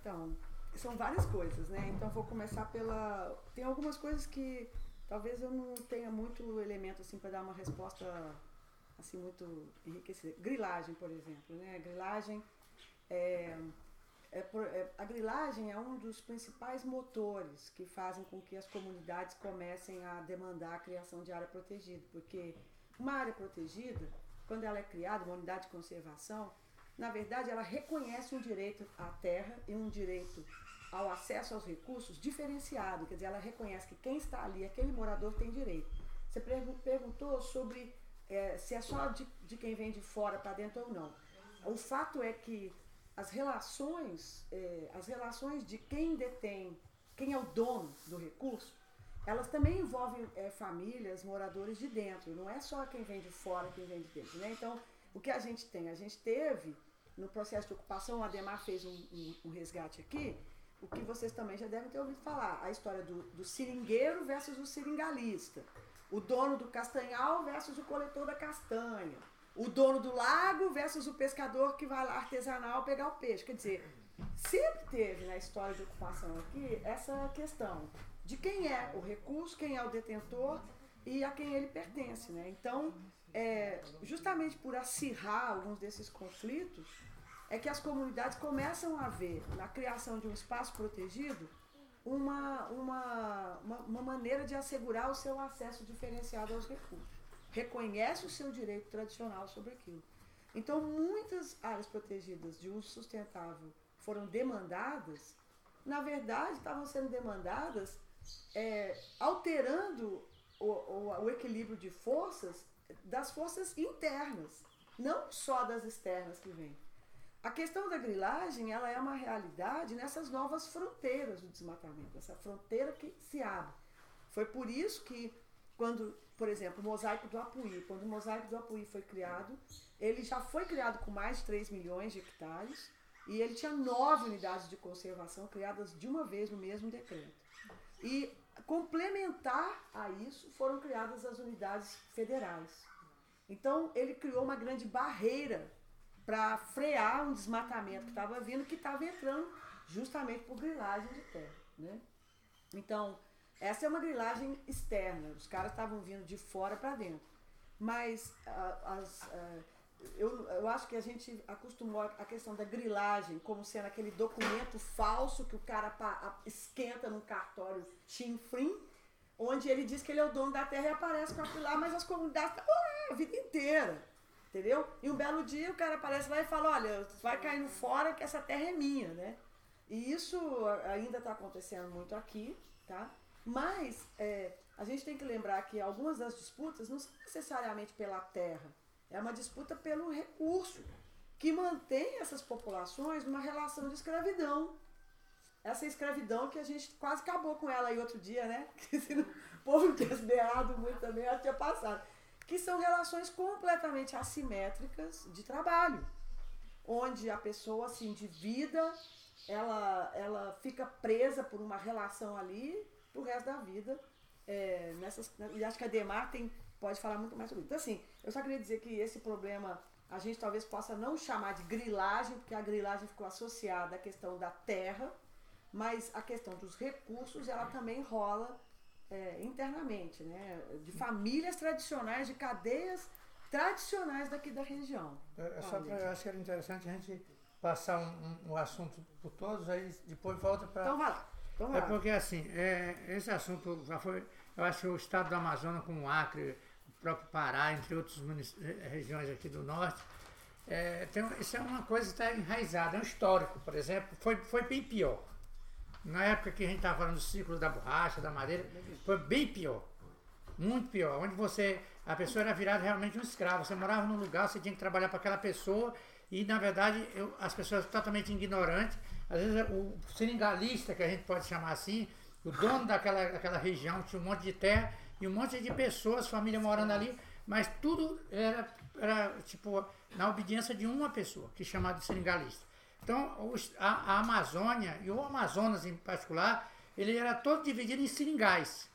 Então, são várias coisas, né? Então vou começar pela. Tem algumas coisas que talvez eu não tenha muito elemento assim para dar uma resposta assim muito enriquecida. Grilagem, por exemplo, né? Grilagem é, é, é- a grilagem é um dos principais motores que fazem com que as comunidades comecem a demandar a criação de área protegida, porque uma área protegida, quando ela é criada, uma unidade de conservação, na verdade ela reconhece um direito à terra e um direito ao acesso aos recursos diferenciado, quer dizer, ela reconhece que quem está ali, aquele morador tem direito. Você pergu- perguntou sobre eh, se é só de, de quem vem de fora para dentro ou não. O fato é que as relações, eh, as relações de quem detém, quem é o dono do recurso, elas também envolvem eh, famílias, moradores de dentro. Não é só quem vem de fora, quem vem de dentro. Né? Então, o que a gente tem? A gente teve, no processo de ocupação, o Ademar fez um, um- um resgate aqui, o que vocês também já devem ter ouvido falar, a história do, do seringueiro versus o seringalista, o dono do castanhal versus o coletor da castanha, o dono do lago versus o pescador que vai lá artesanal pegar o peixe. Quer dizer, sempre teve na história de ocupação aqui essa questão de quem é o recurso, quem é o detentor e a quem ele pertence. Né? Então, é, justamente por acirrar alguns desses conflitos, é que as comunidades começam a ver na criação de um espaço protegido uma, uma, uma, uma maneira de assegurar o seu acesso diferenciado aos recursos. Reconhece o seu direito tradicional sobre aquilo. Então, muitas áreas protegidas de uso sustentável foram demandadas, na verdade, estavam sendo demandadas é, alterando o, o, o equilíbrio de forças das forças internas, não só das externas que vêm. A questão da grilagem, ela é uma realidade nessas novas fronteiras do desmatamento, essa fronteira que se abre. Foi por isso que, quando, por exemplo, o mosaico do Apuí, quando o mosaico do Apuí foi criado, ele já foi criado com mais de 3 milhões de hectares e ele tinha nove unidades de conservação criadas de uma vez no mesmo decreto. E complementar a isso foram criadas as unidades federais. Então ele criou uma grande barreira para frear um desmatamento que estava vindo, que estava entrando justamente por grilagem de terra. Né? Então, essa é uma grilagem externa, os caras estavam vindo de fora para dentro. Mas ah, as, ah, eu, eu acho que a gente acostumou a questão da grilagem como sendo aquele documento falso que o cara pa- a- esquenta num cartório chinfrim, onde ele diz que ele é o dono da terra e aparece com aquilo lá, mas as comunidades estão lá a vida inteira. Entendeu? E um belo dia o cara aparece lá e fala, olha, vai caindo fora que essa terra é minha, né? E isso ainda está acontecendo muito aqui, tá? Mas é, a gente tem que lembrar que algumas das disputas não são necessariamente pela terra, é uma disputa pelo recurso que mantém essas populações numa relação de escravidão. Essa escravidão que a gente quase acabou com ela aí outro dia, né? <laughs> Que se o povo tivesse berrado muito também, ela tinha passado. Que são relações completamente assimétricas de trabalho onde a pessoa se endivida, ela, ela fica presa por uma relação ali pro resto da vida. É, nessas, e acho que a Demar tem, pode falar muito mais sobre isso. Então, assim, eu só queria dizer que esse problema a gente talvez possa não chamar de grilagem, porque a grilagem ficou associada à questão da terra, mas a questão dos recursos ela também rola é, internamente, né? de famílias tradicionais, de cadeias tradicionais daqui da região. É, é só pra, eu acho que era interessante a gente passar um, um, um assunto por todos, aí depois volta para. Então vai lá. Então vai é porque assim, é, esse assunto já foi. Eu acho que o estado do Amazonas, como o Acre, próprio Pará, entre outras regiões aqui do norte, é, tem, isso é uma coisa que está enraizada, é um histórico, por exemplo, foi, foi bem pior. Na época que a gente estava falando do ciclo da borracha, da madeira, foi bem pior. Muito pior. Onde você. A pessoa era virada realmente um escravo. Você morava num lugar, você tinha que trabalhar para aquela pessoa e, na verdade, eu, as pessoas totalmente ignorantes. Às vezes, o seringalista, que a gente pode chamar assim, o dono daquela, daquela região, tinha um monte de terra e um monte de pessoas, família morando ali, mas tudo era, era tipo, na obediência de uma pessoa, que é chamada de seringalista. Então, os, a, a, Amazônia, e o Amazonas em particular, ele era todo dividido em seringais.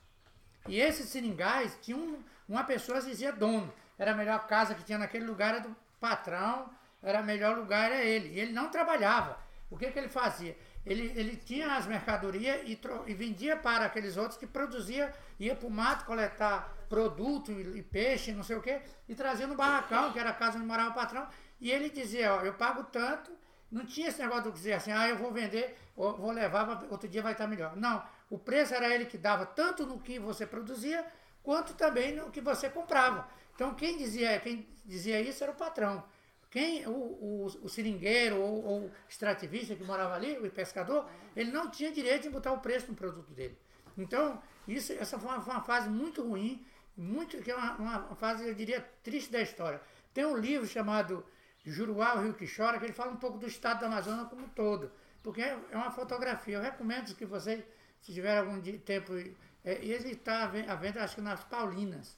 E esses seringais tinham uma pessoa dizia dono. Era a melhor casa que tinha naquele lugar era do patrão, era o melhor lugar era ele. E ele não trabalhava. O que, que ele fazia? Ele, ele tinha as mercadorias e, e vendia para aqueles outros que produzia, ia para o mato coletar produto e, e, peixe, não sei o quê, e trazia no barracão, que era a casa onde morava o patrão, e ele dizia, ó, eu pago tanto, não tinha esse negócio de dizer assim, ah, eu vou vender, ou vou levar, outro dia vai estar melhor. Não, o preço era ele que dava tanto no que você produzia, quanto também no que você comprava. Então quem dizia, quem dizia isso era o patrão. Quem, o, o, o seringueiro ou, ou extrativista que morava ali, o pescador, ele não tinha direito de botar o preço no produto dele. Então, isso, essa foi uma, uma fase muito ruim, muito, que é uma, uma, fase, eu diria, triste da história. Tem um livro chamado Juruá, o Rio que Chora, que ele fala um pouco do estado do Amazonas como um todo, porque é, é uma fotografia. Eu recomendo que vocês, se tiver algum tempo, é, ele está à venda, acho que nas Paulinas.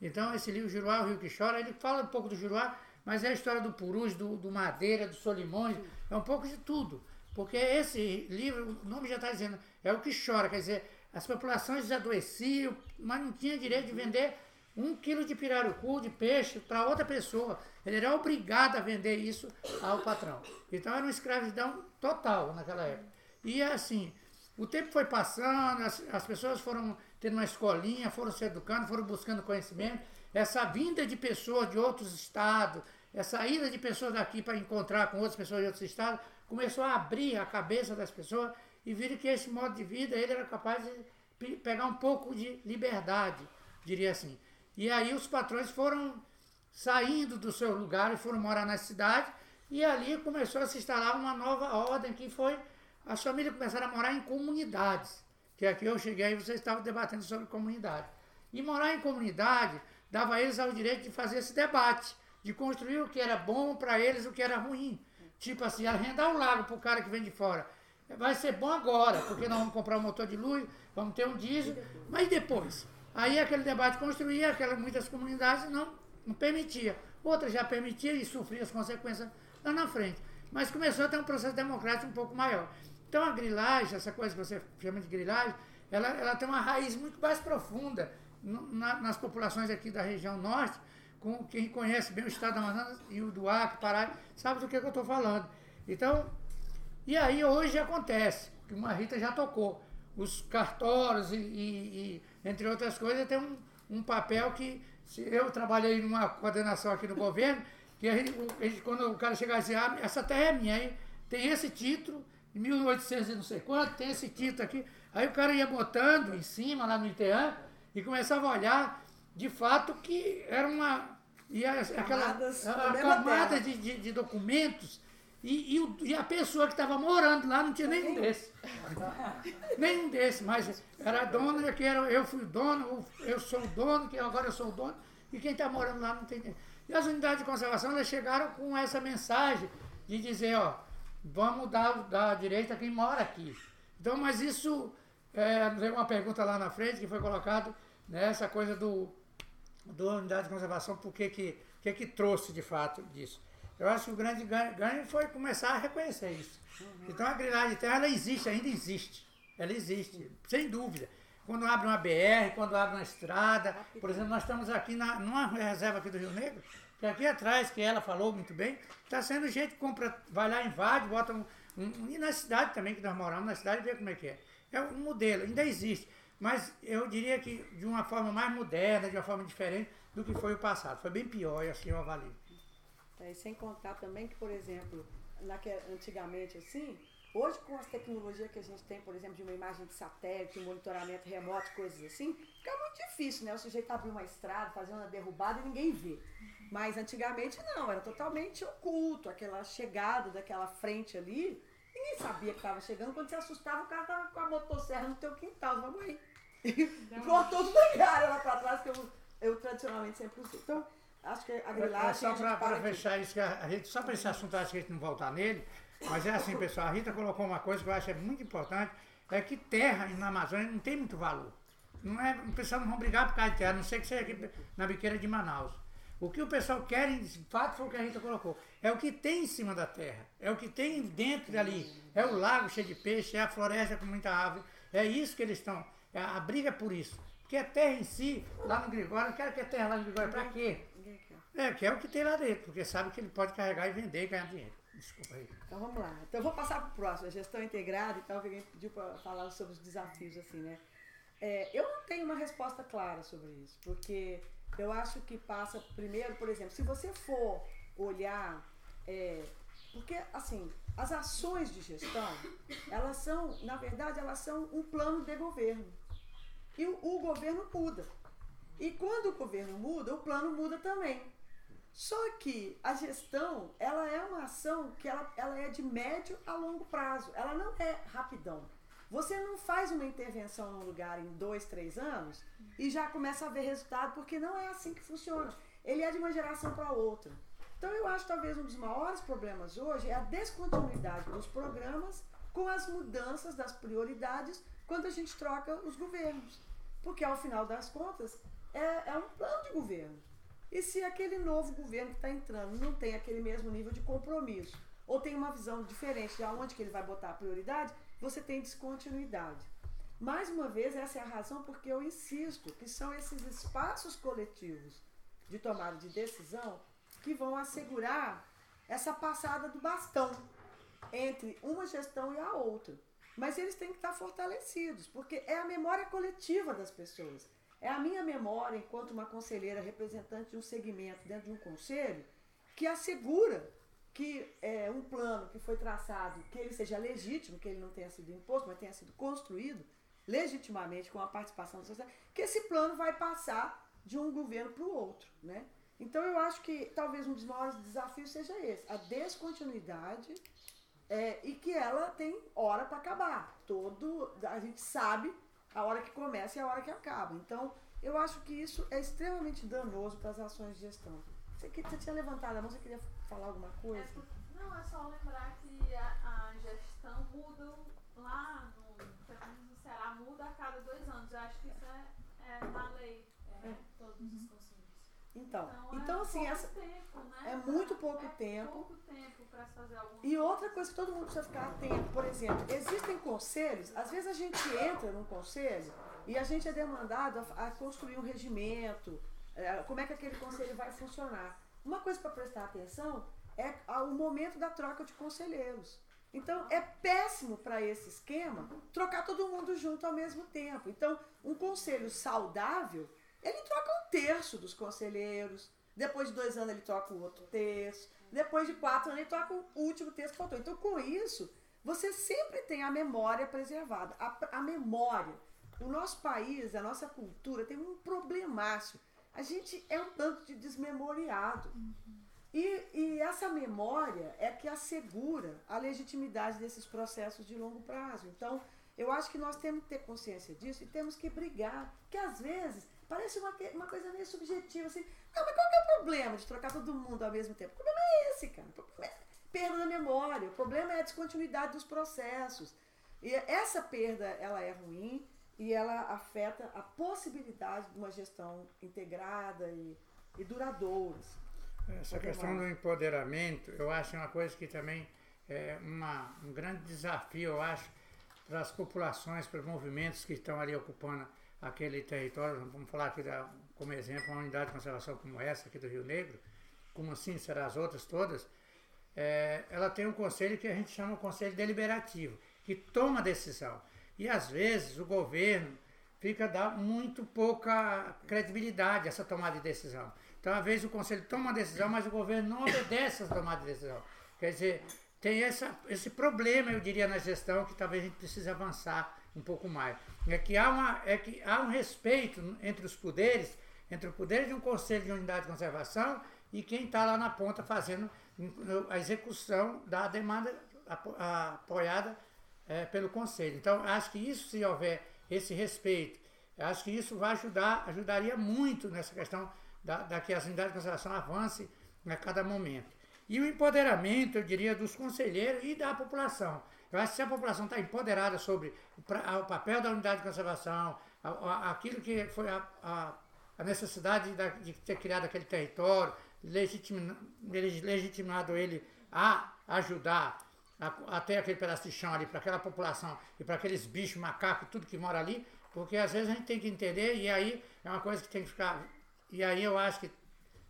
Então, esse livro, Juruá, o Rio que Chora, ele fala um pouco do Juruá, mas é a história do Purus, do, do Madeira, do Solimões, é um pouco de tudo. Porque esse livro, o nome já está dizendo, é o que chora, quer dizer, as populações adoeciam, mas não tinha direito de vender um quilo de pirarucu, de peixe, para outra pessoa. Ele era obrigado a vender isso ao patrão. Então era uma escravidão total naquela época. E assim, o tempo foi passando, as, as pessoas foram tendo uma escolinha, foram se educando, foram buscando conhecimento. Essa vinda de pessoas de outros estados, essa ida de pessoas daqui para encontrar com outras pessoas de outros estados, começou a abrir a cabeça das pessoas e viram que esse modo de vida ele era capaz de pegar um pouco de liberdade, diria assim. E aí os patrões foram saindo do seu lugar e foram morar na cidade e ali começou a se instalar uma nova ordem que foi as famílias começaram a morar em comunidades, que aqui eu cheguei e vocês estavam debatendo sobre comunidade. E morar em comunidade dava a eles o direito de fazer esse debate de construir o que era bom para eles o que era ruim. Tipo assim, arrendar um lago para o cara que vem de fora. Vai ser bom agora, porque nós vamos comprar um motor de luz, vamos ter um diesel, mas depois? Aí aquele debate construía, aquelas, muitas comunidades não, não permitia. Outras já permitia e sofria as consequências lá na frente. Mas começou a ter um processo democrático um pouco maior. Então a grilagem, essa coisa que você chama de grilagem, ela, ela tem uma raiz muito mais profunda na, nas populações aqui da região norte, com quem conhece bem o estado do Amazonas e o do Acre, Pará, sabe do que, que eu estou falando. Então, e aí hoje acontece, que uma Rita já tocou, os cartórios e, e, e entre outras coisas, tem um, um papel que, eu trabalhei numa coordenação aqui no governo, que a gente, a gente, quando o cara chegar e dizer, ah, essa terra é minha, aí tem esse título, em 1800 e não sei quanto, tem esse título aqui, aí o cara ia botando em cima, lá no ITEAN, e começava a olhar, de fato, que era uma. E aquela Camadas a, camada de, de, de documentos, e, e, e a pessoa que estava morando lá não tinha nenhum desse. <laughs> nenhum desse, mas era dono, que era, eu fui o dono, eu sou o dono, que agora eu sou o dono, e quem está morando lá não tem. E as unidades de conservação elas chegaram com essa mensagem de dizer, ó, vamos dar, dar direito a quem mora aqui. Então, mas isso, é, veio uma pergunta lá na frente que foi colocado nessa coisa do, do unidade de conservação, por que que, que que trouxe de fato disso. Eu acho que o grande ganho, foi começar a reconhecer isso. Então a grilagem de terra ela existe, ainda existe. Ela existe, sem dúvida. Quando abre uma BR, quando abre uma estrada, por exemplo, nós estamos aqui na, numa reserva aqui do Rio Negro, que aqui atrás, que ela falou muito bem, está sendo gente que compra, vai lá, invade, bota um, um- E na cidade também, que nós moramos na cidade, vê como é que é. É um modelo, ainda existe. Mas eu diria que de uma forma mais moderna, de uma forma diferente do que foi o passado. Foi bem pior, e assim eu avalio. É, e sem contar também que, por exemplo, naque- antigamente assim, hoje com as tecnologias que a gente tem, por exemplo, de uma imagem de satélite, monitoramento remoto, coisas assim, fica muito difícil, né? O sujeito abrir uma estrada, fazer uma derrubada e ninguém vê. Mas antigamente não, era totalmente oculto, aquela chegada daquela frente ali, ninguém sabia que estava chegando. Quando você assustava, o cara tava com a motosserra no teu quintal, vamos aí. Cortou os mangares lá para trás, que eu, eu tradicionalmente sempre usei. Então, acho que a É grilagem. só a gente para aqui. fechar isso, que a gente, só para esse assunto, acho que a gente não voltar nele, mas é assim, pessoal, a Rita colocou uma coisa que eu acho é muito importante, é que terra na Amazônia não tem muito valor. Não é, o pessoal não vão brigar por causa de terra, a não sei que seja aqui na biqueira de Manaus. O que o pessoal quer, de fato, foi o que a Rita colocou. É o que tem em cima da terra. É o que tem dentro dali. É o lago cheio de peixe, é a floresta com muita árvore. É isso que eles estão. é A briga é por isso. Porque a terra em si, lá no Gregório, não quero que a terra lá no Gregório, para quê? É, que é o que tem lá dentro, porque sabe que ele pode carregar e vender e ganhar dinheiro. Desculpa aí. Então vamos lá. Então eu vou passar para o próximo, a gestão integrada e tal, alguém pediu para falar sobre os desafios, assim, né? É, eu não tenho uma resposta clara sobre isso, porque eu acho que passa primeiro, por exemplo, se você for olhar, é, porque assim, as ações de gestão, elas são, na verdade, elas são um plano de governo. E o, o governo muda. E quando o governo muda, o plano muda também. Só que a gestão, ela é uma ação que ela, ela é de médio a longo prazo. Ela não é rapidão. Você não faz uma intervenção num lugar em dois, três anos e já começa a ver resultado, porque não é assim que funciona. Ele é de uma geração para outra. Então eu acho que talvez um dos maiores problemas hoje é a descontinuidade dos programas com as mudanças das prioridades quando a gente troca os governos. Porque ao final das contas é, é um plano de governo. E se aquele novo governo que está entrando não tem aquele mesmo nível de compromisso, ou tem uma visão diferente de aonde que ele vai botar a prioridade, você tem descontinuidade. Mais uma vez, essa é a razão porque eu insisto que são esses espaços coletivos de tomada de decisão que vão assegurar essa passada do bastão entre uma gestão e a outra. Mas eles têm que estar fortalecidos, porque é a memória coletiva das pessoas. É a minha memória, enquanto uma conselheira representante de um segmento dentro de um conselho, que assegura que é, um plano que foi traçado, que ele seja legítimo, que ele não tenha sido imposto, mas tenha sido construído legitimamente com a participação da sociedade, que esse plano vai passar de um governo para o outro. Né? Então eu acho que talvez um dos maiores desafios seja esse, a descontinuidade é, e que ela tem hora para acabar. Todo, a gente sabe a hora que começa e a hora que acaba. Então, eu acho que isso é extremamente danoso para as ações de gestão. Você, você tinha levantado a mão, você queria falar alguma coisa? É, por- não, é só lembrar que a, a gestão muda lá no, pelo menos no Ceará, muda a cada dois anos. Eu acho que isso é, é na lei, é, todos os conselhos. Então, é então assim, pouco essa tempo, né, é muito pouco é tempo. pouco tempo para fazer alguma E outra coisa que todo mundo precisa ficar atento, por exemplo, existem conselhos, às vezes a gente entra num conselho e a gente é demandado a, a construir um regimento, é, como é que aquele conselho vai funcionar. Uma coisa para prestar atenção é o momento da troca de conselheiros. Então é péssimo para esse esquema trocar todo mundo junto ao mesmo tempo. Então, um conselho saudável, ele troca um terço dos conselheiros, depois de dois anos ele troca o outro terço, depois de quatro anos ele troca o último terço que faltou. Então, com isso, você sempre tem a memória preservada. A, a memória. O nosso país, a nossa cultura tem um problemaço. A gente é um tanto de desmemoriado. E, e essa memória é que assegura a legitimidade desses processos de longo prazo. Então, eu acho que nós temos que ter consciência disso e temos que brigar. Que às vezes parece uma, uma coisa meio subjetiva, assim. Não, mas qual que é o problema de trocar todo mundo ao mesmo tempo? O problema é esse, cara. O problema é perda da memória. O problema é a descontinuidade dos processos. E essa perda, ela é ruim e ela afeta a possibilidade de uma gestão integrada e, e duradoura. assim. Essa questão do empoderamento, eu acho uma coisa que também é uma, um grande desafio, eu acho, para as populações, para os movimentos que estão ali ocupando aquele território. Vamos falar aqui da, como exemplo, uma unidade de conservação como essa aqui do Rio Negro, como assim serão as outras todas. É, ela tem um conselho que a gente chama de conselho deliberativo, que toma decisão. E às vezes o governo fica dá muito pouca credibilidade a essa tomada de decisão. Então, às vezes o conselho toma uma decisão, mas o governo não obedece essa tomada de decisão. Quer dizer, tem essa, esse problema, eu diria, na gestão que talvez a gente precise avançar um pouco mais. É que há, uma, é que há um respeito entre os poderes, entre o poder de um conselho de unidade de conservação e quem está lá na ponta fazendo a execução da demanda apoiada eh, pelo conselho. Então, acho que isso, se houver esse respeito, acho que isso vai ajudar, ajudaria muito nessa questão da, da que as unidades de conservação avancem a cada momento. E o empoderamento, eu diria, dos conselheiros e da população. Eu acho que se a população está empoderada sobre o, papel da unidade de conservação, aquilo que foi a, a- a necessidade da- de ter criado aquele território, legitima- legitimado ele a ajudar a, a ter aquele pedaço de chão ali para aquela população e para aqueles bichos, macacos, tudo que mora ali, porque às vezes a gente tem que entender e aí é uma coisa que tem que ficar. E aí eu acho que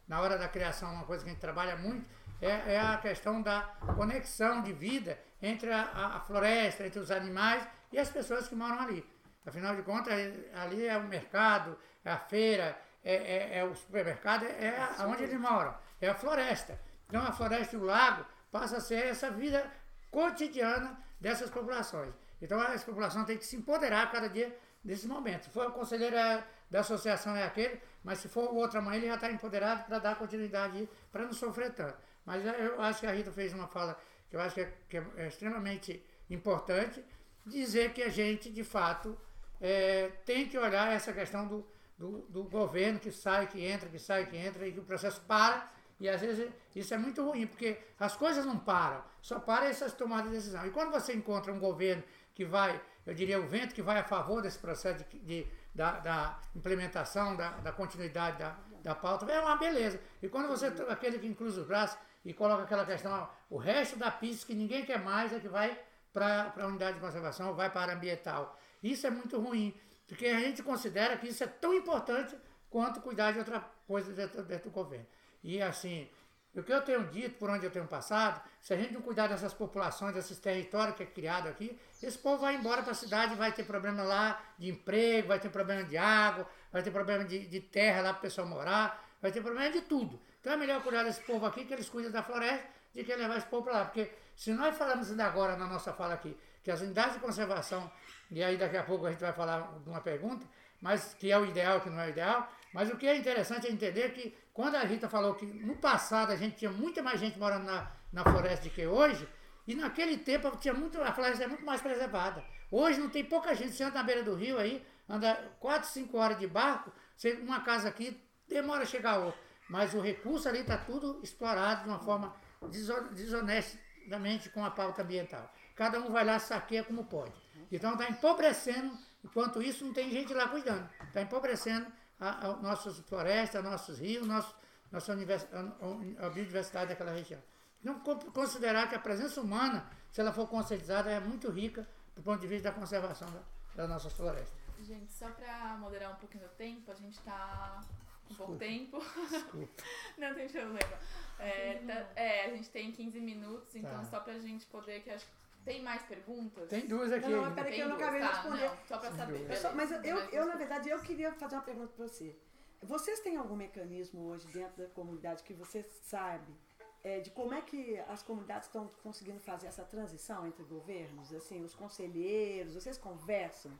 na hora da criação, uma coisa que a gente trabalha muito é, é a questão da conexão de vida entre a, a- floresta, entre os animais e as pessoas que moram ali. Afinal de contas, ali é o mercado, é a feira, é, é- é o supermercado, é, é onde eles moram, é a floresta. Então a floresta e o lago passa a ser essa vida cotidiana dessas populações. Então essa população tem que se empoderar cada dia desse momento. Se for o conselheiro é- da associação é aquele, mas se for o outro amanhã ele já está empoderado para dar continuidade para não sofrer tanto. Mas eu- eu acho que a Rita fez uma fala que eu acho que é, que é extremamente importante, dizer que a gente, de fato, é, tem que olhar essa questão do, do, do governo que sai, que entra, que sai, que entra, e que o processo para. E às vezes isso é muito ruim, porque as coisas não param, só para essas tomadas de decisão. E quando você encontra um governo que vai, eu diria, o vento que vai a favor desse processo de, de- da, da implementação, da, da continuidade da, da pauta, é uma beleza. E quando você, aquele que cruza os braços e coloca aquela questão, o resto da pista que ninguém quer mais é que vai para a unidade de conservação, vai para a ambiental. Isso é muito ruim, porque a gente considera que isso é tão importante quanto cuidar de outra coisa dentro, dentro do governo. E assim, o que eu tenho dito, por onde eu tenho passado, se a gente não cuidar dessas populações, desses territórios que é criado aqui, esse povo vai embora para a cidade, vai ter problema lá de emprego, vai ter problema de água, vai ter problema de, de terra lá para o pessoal morar, vai ter problema de tudo. Então é melhor cuidar desse povo aqui, que eles cuidam da floresta, de que levar esse povo para lá. Porque se nós falamos ainda agora na nossa fala aqui, que as unidades de conservação, e aí daqui a pouco a gente vai falar de uma pergunta, mas que é o ideal, que não é o ideal, mas o que é interessante é entender que quando a Rita falou que no passado a gente tinha muita mais gente morando na, na floresta do que hoje, e naquele tempo tinha muito, a floresta é muito mais preservada. Hoje não tem pouca gente, você anda na beira do rio aí, anda 4, 5 horas de barco, você, uma casa aqui demora a chegar a outra. Mas o recurso ali está tudo explorado de uma forma deso- desonestamente com a pauta ambiental. Cada um vai lá saqueia como pode. Então está empobrecendo, enquanto isso não tem gente lá cuidando. Está empobrecendo a, a nossas florestas, nossos rios, nosso, nossa univers- a, a biodiversidade daquela região. Não co- considerar que a presença humana, se ela for conscientizada, é muito rica do ponto de vista da conservação da- das nossas florestas. Gente, só pra moderar um pouquinho o tempo, a gente tá com pouco tempo. Desculpa. <laughs> Não tem problema. É, 15 tá- é, a gente tem 15 minutos, então Tá. só pra gente poder. Que acho que tem mais perguntas? Tem duas aqui Não, não, peraí que eu não acabei de tá, responder. não, só pra saber. Eu só- mas eu, eu, eu, na verdade, eu queria fazer uma pergunta para você. Vocês têm algum mecanismo hoje dentro da comunidade que você sabe é, de como é que as comunidades estão conseguindo fazer essa transição entre governos? Assim, os conselheiros, vocês conversam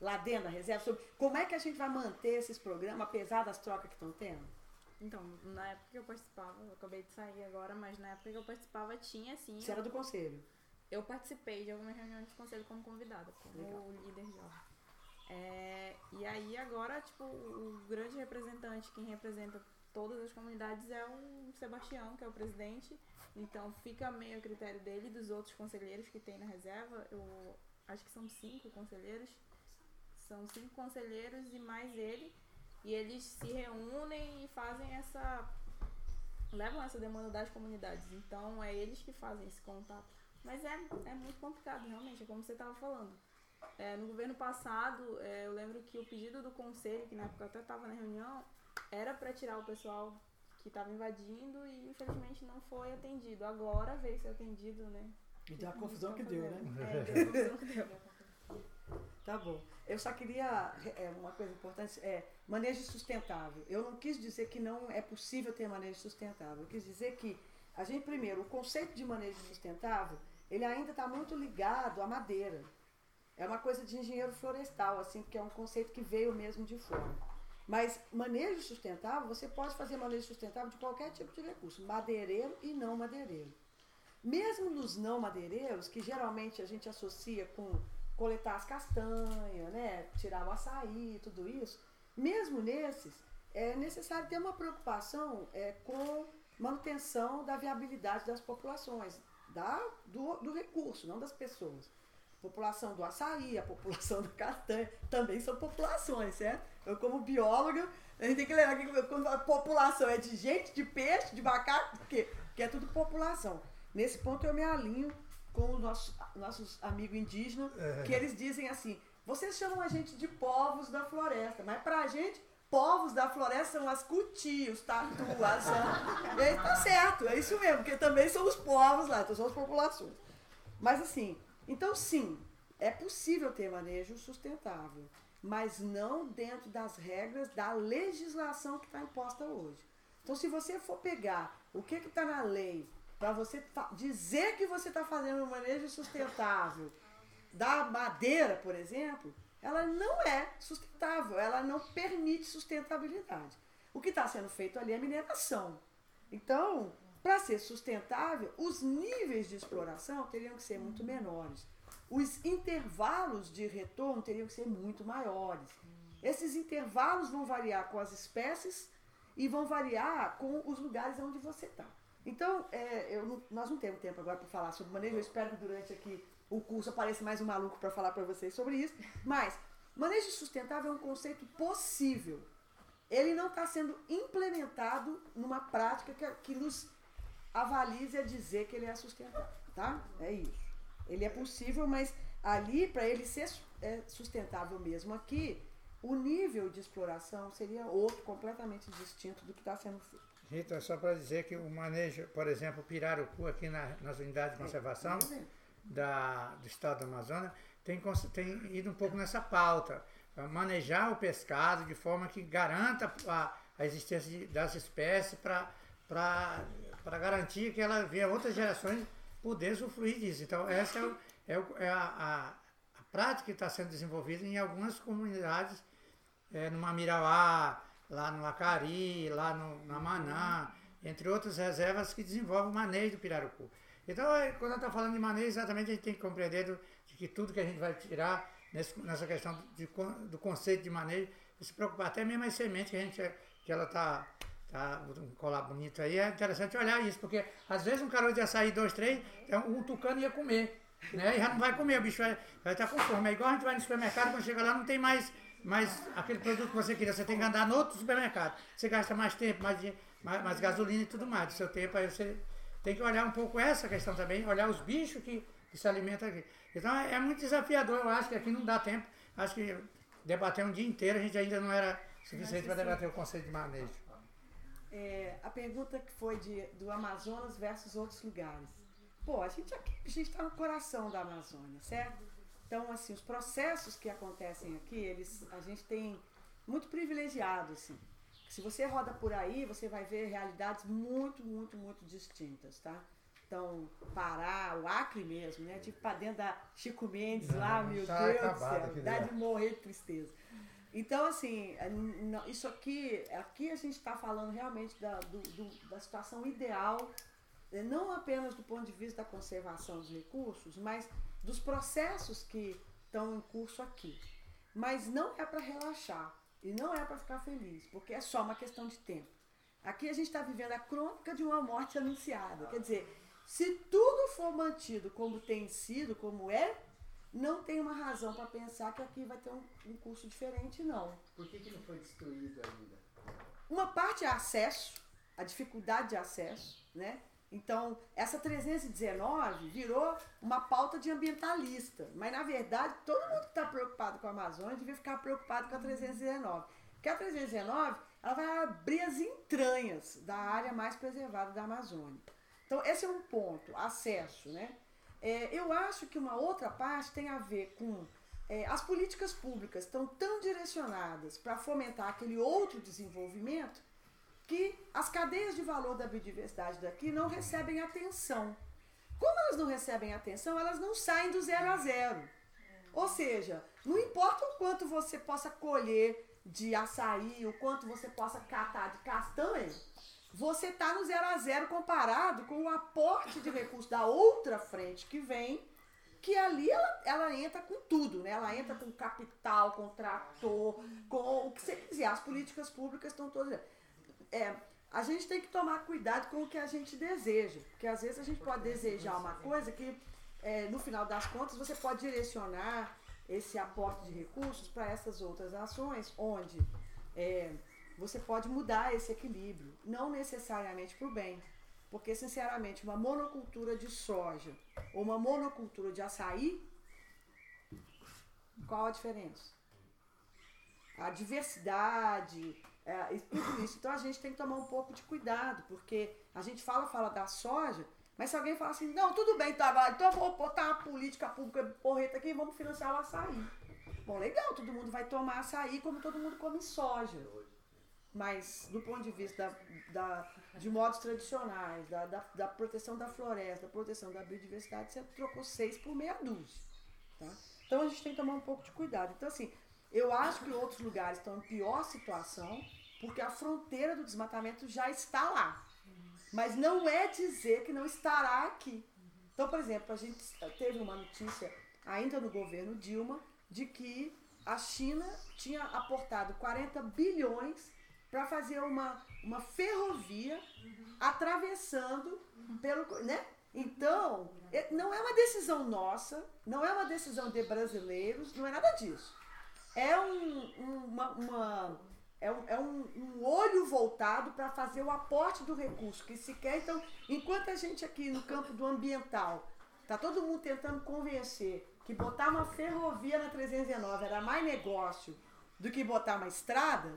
lá dentro da reserva sobre como é que a gente vai manter esses programas, apesar das trocas que estão tendo? Então, na época que eu participava, eu acabei de sair agora, mas na época que eu participava tinha sim. Você era do conselho? Eu participei de algumas reuniões de conselho como convidada, como Legal. líder jovem. É, e aí agora, tipo, o grande representante, quem representa todas as comunidades é o Sebastião, que é o presidente. Então fica meio a critério dele e dos outros conselheiros que tem na reserva. Eu acho que são cinco conselheiros. São cinco conselheiros e mais ele. E eles se reúnem e fazem essa. levam essa demanda das comunidades. Então é eles que fazem esse contato. Mas é, é muito complicado, realmente, é como você estava falando. É, no governo passado, é, eu lembro que o pedido do conselho, que na época eu até estava na reunião, era para tirar o pessoal que estava invadindo e infelizmente não foi atendido. Agora veio ser atendido, né? E deu a confusão que deu, né? É, deu a confusão que deu. <laughs> Tá bom. Eu só queria é, uma coisa importante, é manejo sustentável. Eu não quis dizer que não é possível ter manejo sustentável. Eu quis dizer que a gente, primeiro, o conceito de manejo sustentável, ele ainda está muito ligado à madeira. É uma coisa de engenheiro florestal, assim, porque é um conceito que veio mesmo de fora. Mas manejo sustentável, você pode fazer manejo sustentável de qualquer tipo de recurso, madeireiro e não madeireiro. Mesmo nos não madeireiros, que geralmente a gente associa com coletar as castanhas, né, tirar o açaí, tudo isso, mesmo nesses, é necessário ter uma preocupação é, com manutenção da viabilidade das populações, da, do, do recurso, não das pessoas. A população do açaí, a população da castanha, também são populações, certo? Eu, como bióloga, a gente tem que lembrar que quando a população é de gente, de peixe, de macaco, por quê? Porque é tudo população. Nesse ponto eu me alinho com os nossos, nossos amigos indígenas, É. que eles dizem assim, vocês chamam a gente de povos da floresta, mas pra gente, povos da floresta são as cuti, os tatu, as... E aí tá certo, é isso mesmo, porque também são os povos lá, então são as populações. Mas assim, então sim, é possível ter manejo sustentável, mas não dentro das regras da legislação que está imposta hoje. Então, se você for pegar o que está na lei para você dizer que você está fazendo um manejo sustentável da madeira, por exemplo, ela não é sustentável, ela não permite sustentabilidade. O que está sendo feito ali é mineração. Então, para ser sustentável, os níveis de exploração teriam que ser muito menores. Os intervalos de retorno teriam que ser muito maiores. Esses intervalos vão variar com as espécies e vão variar com os lugares onde você está. Então, é, não- nós não temos tempo agora para falar sobre manejo. Eu espero que durante aqui o curso apareça mais um maluco para falar para vocês sobre isso. Mas manejo sustentável é um conceito possível. Ele não está sendo implementado numa prática que, que nos avalize a dizer que ele é sustentável, tá? É isso. Ele é possível, mas ali, para ele ser é, sustentável mesmo aqui, o nível de exploração seria outro, completamente distinto do que está sendo feito. Rita, só para dizer que o manejo, por exemplo, pirarucu aqui na- nas unidades de conservação da, do estado do Amazonas, tem, tem ido um pouco nessa pauta. Manejar o pescado de forma que garanta a, a existência de- das espécies para garantir que ela venha outras gerações poder usufruir disso. Então, essa é, o- é, o- é a, a, a prática que está sendo desenvolvida em algumas comunidades é, no Mamirauá, lá no Acari, lá no, na Maná, entre outras reservas que desenvolvem o manejo do pirarucu. Então, é, quando estou falando de manejo, exatamente a gente tem que compreender do, de que tudo que a gente vai tirar nesse, nessa questão de, do conceito de manejo, se preocupar até mesmo as sementes que a gente que ela está tá, um colar bonito aí, é interessante olhar isso, porque às vezes um caroço de açaí, dois, três, então, um tucano ia comer, né? E já não vai comer, o bicho vai, estar com fome. É igual a gente vai no supermercado, quando chega lá não tem mais, mais aquele produto que você queria, você tem que andar no outro supermercado. Você gasta mais tempo, mais, mais, mais gasolina e tudo mais do seu tempo, aí você tem que olhar um pouco essa questão também, olhar os bichos que, que se alimentam aqui. Então é, é muito desafiador, eu acho que aqui não dá tempo, acho que debater um dia inteiro a gente ainda não era suficiente para debater o conceito de manejo. É, a pergunta que foi de, do Amazonas versus outros lugares. Pô, a gente aqui, a gente está no coração da Amazônia, certo? Então, assim, os processos que acontecem aqui, eles, a gente tem muito privilegiado, assim. Se você roda por aí, você vai ver realidades muito, muito, muito distintas, tá? Então, Pará, o Acre mesmo, né? Tipo, pra dentro da Chico Mendes lá, Não, meu tá Deus do acabado céu, aquilo dá lá. de morrer de tristeza. Então, assim, é, isso aqui, aqui a gente está falando realmente da, do- do- da situação ideal, eh, não apenas do ponto de vista da conservação dos recursos, mas dos processos que estão em curso aqui. Mas não é para relaxar e não é para ficar feliz, porque é só uma questão de tempo. Aqui a gente está vivendo a crônica de uma morte anunciada. Quer dizer, se tudo for mantido como tem sido, como é, não tem uma razão para pensar que aqui vai ter um, um curso diferente, não. Por que, que não foi destruído ainda? Uma parte é acesso, a dificuldade de acesso, né? Então, essa 319 virou uma pauta de ambientalista. Mas, na verdade, todo mundo que está preocupado com a Amazônia devia ficar preocupado com a 319. Porque a 319 ela vai abrir as entranhas da área mais preservada da Amazônia. Então, esse é um ponto, acesso, né? É, eu acho que uma outra parte tem a ver com é, as políticas públicas estão tão direcionadas para fomentar aquele outro desenvolvimento que as cadeias de valor da biodiversidade daqui não recebem atenção. Como elas não recebem atenção, elas não saem do zero a zero. Ou seja, não importa o quanto você possa colher de açaí, o quanto você possa catar de castanha, você está no zero a zero comparado com o aporte de recursos da outra frente que vem, que ali ela, ela entra com tudo, né? Ela entra com capital, com trator, com o que você quiser. As políticas públicas estão todas. É, a gente tem que tomar cuidado com o que a gente deseja, porque às vezes a gente pode desejar uma coisa que, é, no final das contas, você pode direcionar esse aporte de recursos para essas outras ações, onde é, você pode mudar esse equilíbrio, não necessariamente para o bem. Porque, sinceramente, uma monocultura de soja ou uma monocultura de açaí, qual a diferença? A diversidade, é, tudo isso. Então a gente tem que tomar um pouco de cuidado, porque a gente fala, fala da soja, mas se alguém falar assim, não, tudo bem, tá, então eu vou botar uma política pública porreta aqui e vamos financiar o açaí. Bom, legal, todo mundo vai tomar açaí como todo mundo come soja. Mas do ponto de vista da, da de modos tradicionais, da, da, da, proteção da floresta, da proteção da biodiversidade, você trocou seis por meia dúzia. Tá? Então a gente tem que tomar um pouco de cuidado. Então, assim, eu acho que outros lugares estão em pior situação, porque a fronteira do desmatamento já está lá. Mas não é dizer que não estará aqui. Então, por exemplo, a gente teve uma notícia ainda no governo Dilma de que a China tinha aportado 40 bilhões para fazer uma, uma ferrovia atravessando pelo. Né? Então, não é uma decisão nossa, não é uma decisão de brasileiros, não é nada disso. É um, uma, uma é um, é um, um olho voltado para fazer o aporte do recurso que se quer. Então, enquanto a gente aqui no campo do ambiental tá todo mundo tentando convencer que botar uma ferrovia na 319 era mais negócio do que botar uma estrada,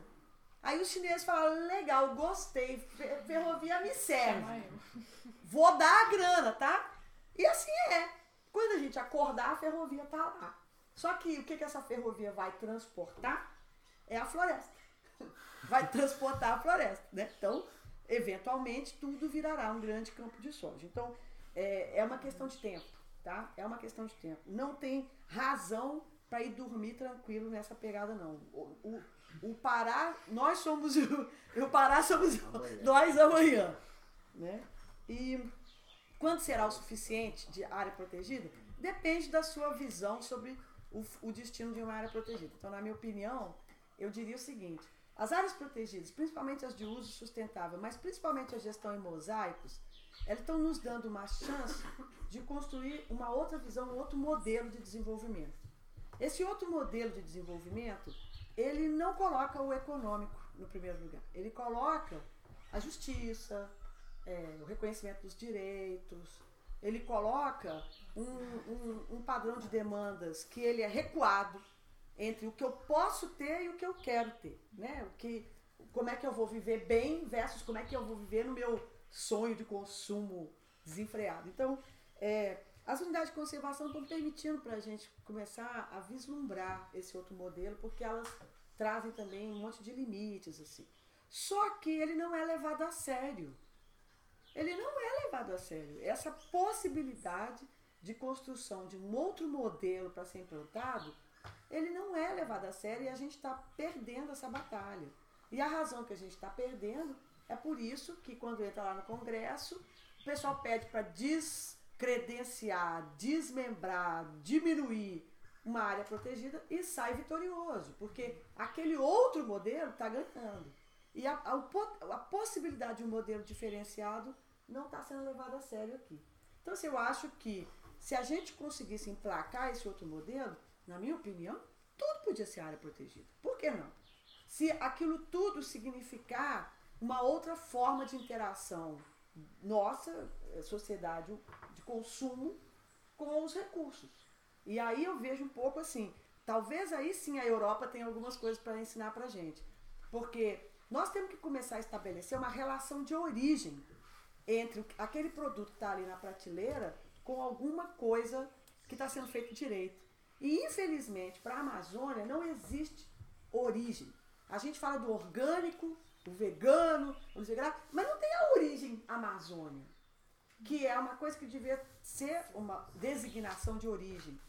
Aí os chineses falaram, legal, gostei, ferrovia me serve. <laughs> Vou dar a grana, tá? E assim é. Quando a gente acordar, a ferrovia tá lá. Só que o que, que essa ferrovia vai transportar é a floresta. <laughs> Vai transportar a floresta, né? Então, eventualmente, tudo virará um grande campo de soja. Então, é, é uma questão de tempo, tá? É uma questão de tempo. Não tem razão para ir dormir tranquilo nessa pegada, não. O, o, o Pará, nós somos <laughs> o, o Pará somos amanhã. <laughs> nós amanhã. Né? E quando será o suficiente de área protegida? Depende da sua visão sobre o, o destino de uma área protegida. Então, na minha opinião, eu diria o seguinte: as áreas protegidas, principalmente as de uso sustentável, mas principalmente a gestão em mosaicos, elas estão nos dando uma chance de construir uma outra visão, um outro modelo de desenvolvimento. Esse outro modelo de desenvolvimento ele não coloca o econômico no primeiro lugar. Ele coloca a justiça, é, o reconhecimento dos direitos, ele coloca um, um, um, padrão de demandas que ele é recuado entre o que eu posso ter e o que eu quero ter. Né? O que, como é que eu vou viver bem versus como é que eu vou viver no meu sonho de consumo desenfreado. Então, é, as unidades de conservação estão permitindo para a gente começar a vislumbrar esse outro modelo, porque elas trazem também um monte de limites. assim. Só que ele não é levado a sério. Ele não é levado a sério. Essa possibilidade de construção de um outro modelo para ser implantado, ele não é levado a sério e a gente está perdendo essa batalha. E a razão que a gente está perdendo é por isso que quando entra lá no Congresso, o pessoal pede para des credenciar, desmembrar, diminuir uma área protegida e sai vitorioso, porque aquele outro modelo está ganhando. E a, a, a, possibilidade de um modelo diferenciado não está sendo levada a sério aqui. Então, assim, eu acho que se a gente conseguisse emplacar esse outro modelo, na minha opinião, tudo podia ser área protegida. Por que não? Se aquilo tudo significar uma outra forma de interação nossa, eh, sociedade consumo com os recursos. E aí eu vejo um pouco assim, talvez aí sim a Europa tenha algumas coisas para ensinar para gente. Porque nós temos que começar a estabelecer uma relação de origem entre aquele produto que está ali na prateleira com alguma coisa que está sendo feito direito. E infelizmente para a Amazônia não existe origem. A gente fala do orgânico o vegano, mas não tem a origem Amazônia, que é uma coisa que devia ser uma designação de origem.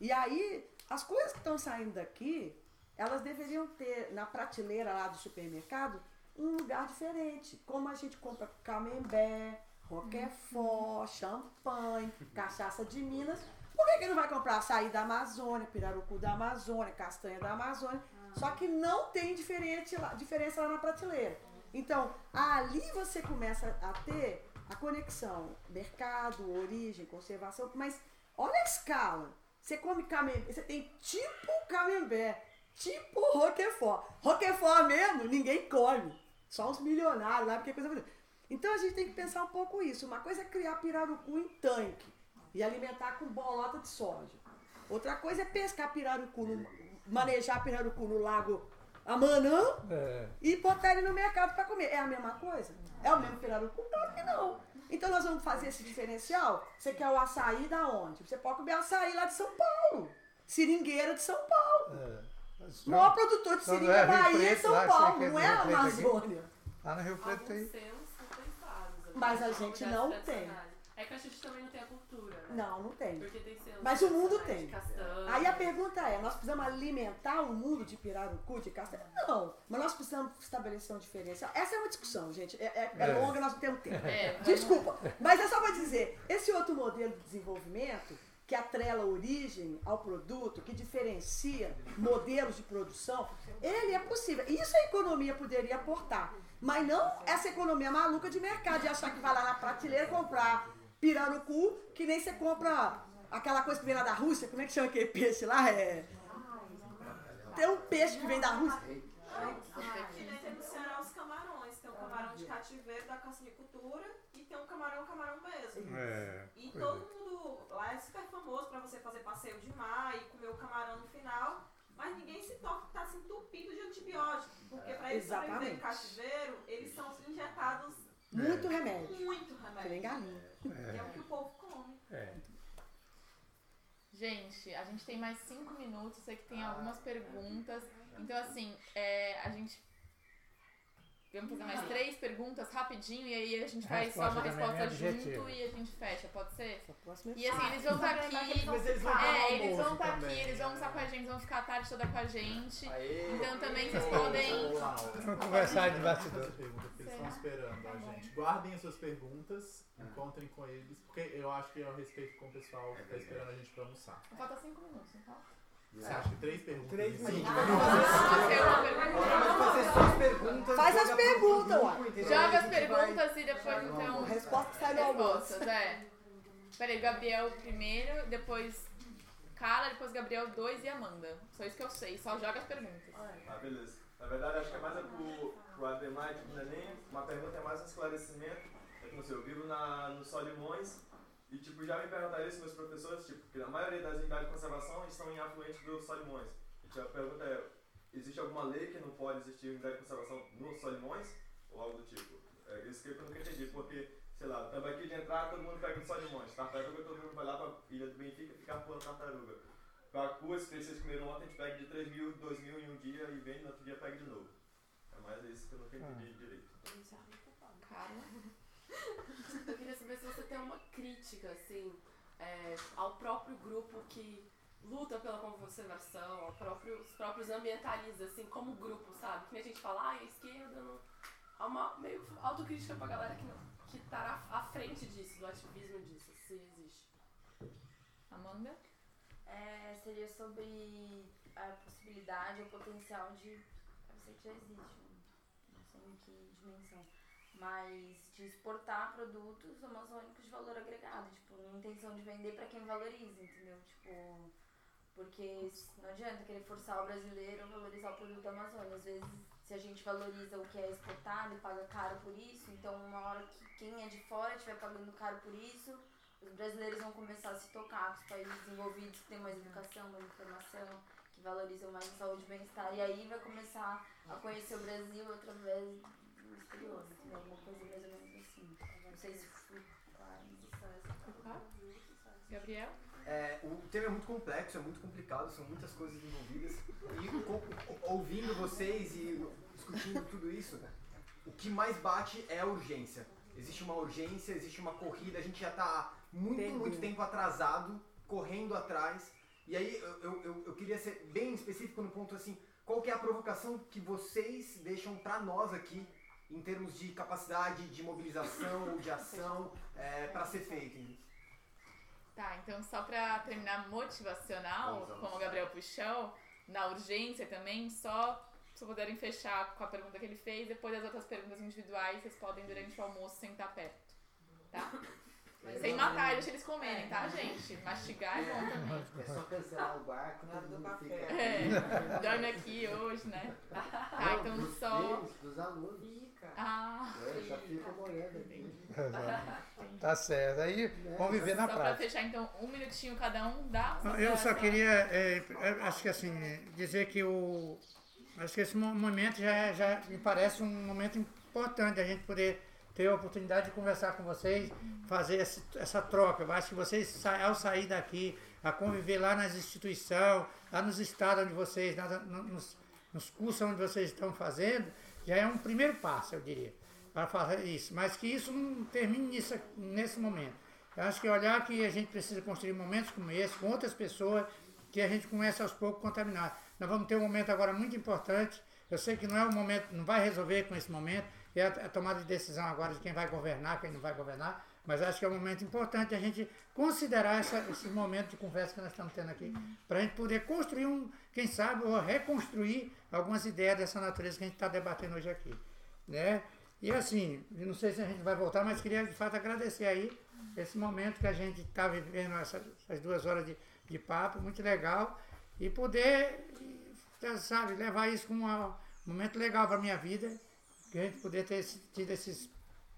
E aí, as coisas que estão saindo daqui, elas deveriam ter na prateleira lá do supermercado um lugar diferente. Como a gente compra camembert, roquefort, champanhe, cachaça de Minas. Por que, que não vai comprar açaí da Amazônia, pirarucu da Amazônia, castanha da Amazônia? Só que não tem diferente lá, diferença lá na prateleira. Então, ali você começa a ter a conexão mercado, origem, conservação, mas olha a escala. Você come camembert, você tem tipo camembert, tipo roquefort. Roquefort mesmo, ninguém come. Só os milionários lá, porque é coisa bonita. Então a gente tem que pensar um pouco isso. Uma coisa é criar pirarucu em tanque e alimentar com bolota de soja. Outra coisa é pescar pirarucu, no, manejar pirarucu no lago Amanã É. e botar ele no mercado para comer. É a mesma coisa? É o mesmo pirarucu? Claro que não. Então nós vamos fazer esse diferencial. Você quer o açaí da onde? Você pode comer açaí lá de São Paulo. Seringueira de São Paulo. O maior produtor de seringa é é Bahia e Preto, São lá, Paulo, não é a. Amazônia. Lá no Rio Preto tem. Mas a gente não tem. É que a gente também não tem a cultura, né? Não, não tem. Porque tem selos Mas o mundo tem. castanha. Aí a pergunta é, nós precisamos alimentar o mundo de pirarucu, de castanha? Não, mas nós precisamos estabelecer um diferencial. Essa é uma discussão, gente. É, é- é É. longa, nós não temos tempo. É, Desculpa. Mas é só para dizer, esse outro modelo de desenvolvimento que atrela a origem ao produto, que diferencia modelos de produção, ele é possível. Isso a economia poderia aportar. Mas não essa economia maluca de mercado, de achar que vai lá na prateleira comprar pirarucu, que nem você compra aquela coisa que vem lá da Rússia, como é que chama aquele peixe lá? É... Tem um peixe que vem da Rússia. Aqui tem os camarões. Tem o camarão de cativeiro da caçanicultura e tem um camarão camarão mesmo. É, E todo mundo lá é super famoso pra você fazer passeio de mar e comer o camarão no final. Mas ninguém se toca que tá se entupido de antibiótico. Porque pra eles sobreviverem em cativeiro, eles são injetados Muito remédio. muito remédio. Que nem galinha. Que é o que o povo come. É. Gente, a gente tem mais cinco minutos, sei que tem algumas perguntas. Então, assim, é, a gente. Vamos fazer mais três perguntas rapidinho e aí a gente faz só uma Resposta é junto e a gente fecha, pode ser? próxima E assim, eles vão estar aqui. Mas eles vão É, tomar eles vão estar aqui, eles vão estar com a gente, vão ficar a tarde toda com a gente. Aê. Então também vocês podem. Vamos conversar de bastidor. Que eles estão esperando a gente. Guardem as suas perguntas, encontrem com eles, porque eu acho que é o respeito com o pessoal que está esperando a gente para almoçar. Falta cinco minutos, não falta? Você acha que três perguntas? Três só as perguntas. Faz as perguntas? Joga as perguntas e depois então. Resposta sai do almoço. É. Peraí, Gabriel primeiro, depois Carla, depois Gabriel 2 e Amanda. Só isso que eu sei, só joga as perguntas. Ah, beleza. Na verdade, acho que é mais é pro, pro Ademar, tipo, não é nem uma pergunta, é mais um esclarecimento. É como se eu vivo na, no Solimões e, tipo, já me perguntaram isso meus professores, tipo, que a maioria das unidades de conservação estão em afluente do Solimões. Então a pergunta é, existe alguma lei que não pode existir unidade de conservação no Solimões? Ou algo do tipo? É isso que eu nunca entendi, porque, sei lá, tambaqui de entrada todo mundo pega no Solimões, tartaruga todo mundo vai lá pra Ilha do Benfica e ficar pulando tartaruga. Pacu, esse que vocês comeram ontem, a gente pega de 3 mil, 2 mil em um dia e vende, no outro dia pega de novo. É mais isso que eu nunca entendi direito. Carla? Eu queria saber se você tem uma crítica, assim, é, ao próprio grupo que luta pela conservação, ao próprio, os próprios ambientalistas, assim, como grupo, sabe? Que nem a gente fala, ah, a esquerda não... Há uma meio autocrítica pra galera que, não, que tá à à frente disso, do ativismo disso, se existe. Amanda? É, seria sobre a possibilidade ou potencial de. Eu sei que já existe, né? não sei em que dimensão. Mas de exportar produtos amazônicos de valor agregado, tipo, na intenção de vender para quem valoriza, entendeu? Tipo, porque não adianta querer forçar o brasileiro a valorizar o produto da Amazônia. Às vezes, se a gente valoriza o que é exportado e paga caro por isso, então uma hora que quem é de fora estiver pagando caro por isso, os brasileiros vão começar a se tocar com os países desenvolvidos que têm mais educação, mais informação, que valorizam mais a saúde e bem-estar. E aí vai começar a conhecer o Brasil através do exterior, entendeu? Alguma coisa mais ou menos assim. Não sei se fui claro, Gabriel? É, o tema é muito complexo, é muito complicado, são muitas coisas envolvidas. E ouvindo vocês e discutindo tudo isso, o que mais bate é a urgência. Existe uma urgência, existe uma corrida, a gente já está muito, Entendi. muito tempo atrasado, correndo atrás. E aí eu, eu, eu- eu queria ser bem específico no ponto assim, qual que é a provocação que vocês deixam para nós aqui em termos de capacidade de mobilização ou de ação para ser feito? Tá, então só pra terminar motivacional, Vamos, vamos. como o Gabriel puxou, na urgência também, só se puderem fechar com a pergunta que ele fez, depois das outras perguntas individuais, vocês podem durante o almoço sentar perto. Tá? Sem matar, deixa eles comerem, tá, gente? Mastigar é bom também. É só cancelar o barco, todo mundo fica. É, dorme aqui hoje, né? Tá, então dos só. filhos, dos alunos. Ah, É, só fica morando aqui. Tá certo. Aí vamos viver na Só pra prática. fechar, então, um minutinho cada um dá. Eu só queria, é, é, acho que assim, dizer que o, acho que esse mo- momento já, já me parece um momento importante a gente poder ter a oportunidade de conversar com vocês, fazer essa troca. Eu acho que vocês, ao sair daqui, a conviver lá nas instituições, lá nos estados onde vocês, nas- no- nos, nos cursos onde vocês estão fazendo, já é um primeiro passo, eu diria, para fazer isso. Mas que isso não termine nisso, nesse momento. Eu acho que olhar que a gente precisa construir momentos como esse, com outras pessoas, que a gente começa aos poucos a contaminar. Nós vamos ter um momento agora muito importante. Eu sei que não é um momento, não vai resolver com esse momento, é a, a tomada de decisão agora de quem vai governar, quem não vai governar, mas acho que é um momento importante a gente considerar essa, esse momento de conversa que nós estamos tendo aqui, para a gente poder construir um, quem sabe, ou reconstruir algumas ideias dessa natureza que a gente está debatendo hoje aqui. Né? E assim, não sei se a gente vai voltar, mas queria de fato agradecer aí esse momento que a gente está vivendo, essas, essas duas horas de, de papo, muito legal, e poder, sabe, levar isso como um momento legal para a minha vida, que a gente poder ter tido esse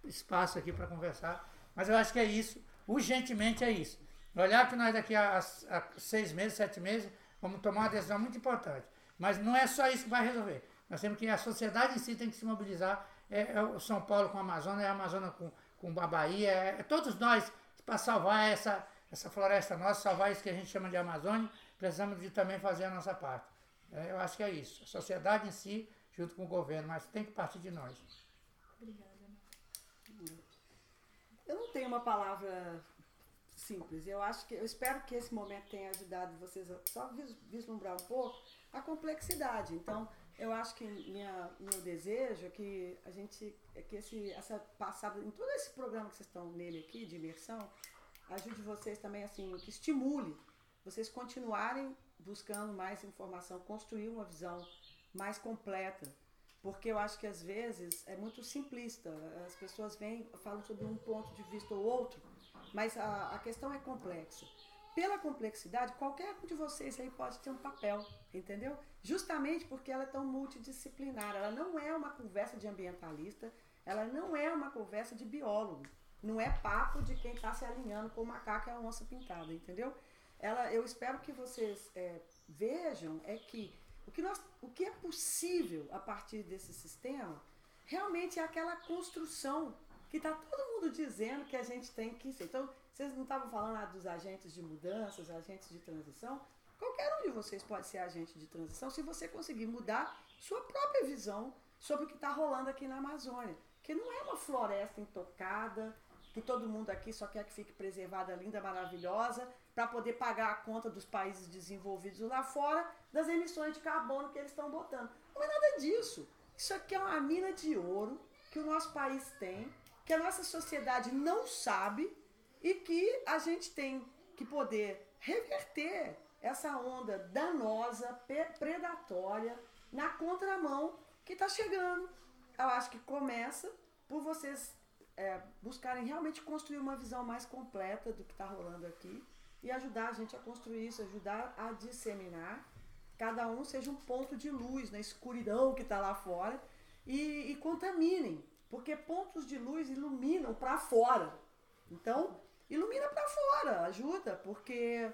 espaço aqui para conversar. Mas eu acho que é isso, urgentemente é isso. Olhar que nós daqui a, a seis meses, sete meses, vamos tomar uma decisão muito importante. Mas não é só isso que vai resolver. Nós temos que, a sociedade em si tem que se mobilizar. É, é o São Paulo com a Amazônia, é a Amazônia com, com a Bahia, é, é todos nós para salvar essa, essa floresta nossa, salvar isso que a gente chama de Amazônia, precisamos de também fazer a nossa parte. É, eu acho que é isso. A sociedade em si, junto com o governo, mas tem que partir de nós. Obrigada. Eu não tenho uma palavra simples. Eu acho que eu espero que esse momento tenha ajudado vocês a só vis- vislumbrar um pouco a complexidade. Então, eu acho que minha, meu desejo é que a gente é que esse essa passada em todo esse programa que vocês estão nele aqui de imersão ajude vocês também assim que estimule vocês continuarem buscando mais informação, construir uma visão mais completa porque eu acho que às vezes é muito simplista. As pessoas vêm, falam sobre um ponto de vista ou outro, mas a, a questão é complexa. Pela complexidade, qualquer um de vocês aí pode ter um papel, entendeu? Justamente porque ela é tão multidisciplinar. Ela não é uma conversa de ambientalista, ela não é uma conversa de biólogo. Não é papo de quem está se alinhando com o macaco e a onça pintada, entendeu? Ela, eu espero que vocês é, vejam é que o que, nós, o que é possível a partir desse sistema realmente é aquela construção que está todo mundo dizendo que a gente tem que ser. Então, vocês não estavam falando lá dos agentes de mudanças, agentes de transição? Qualquer um de vocês pode ser agente de transição se você conseguir mudar sua própria visão sobre o que está rolando aqui na Amazônia. Que não é uma floresta intocada, que todo mundo aqui só quer que fique preservada, linda, maravilhosa, para poder pagar a conta dos países desenvolvidos lá fora das emissões de carbono que eles estão botando. Não é nada disso. Isso aqui é uma mina de ouro que o nosso país tem, que a nossa sociedade não sabe e que a gente tem que poder reverter essa onda danosa, predatória, na contramão que está chegando. Eu acho que começa por vocês é, buscarem realmente construir uma visão mais completa do que está rolando aqui e ajudar a gente a construir isso, ajudar a disseminar. Cada um seja um ponto de luz na escuridão que está lá fora e, e contaminem, porque pontos de luz iluminam para fora. Então, ilumina para fora, ajuda, porque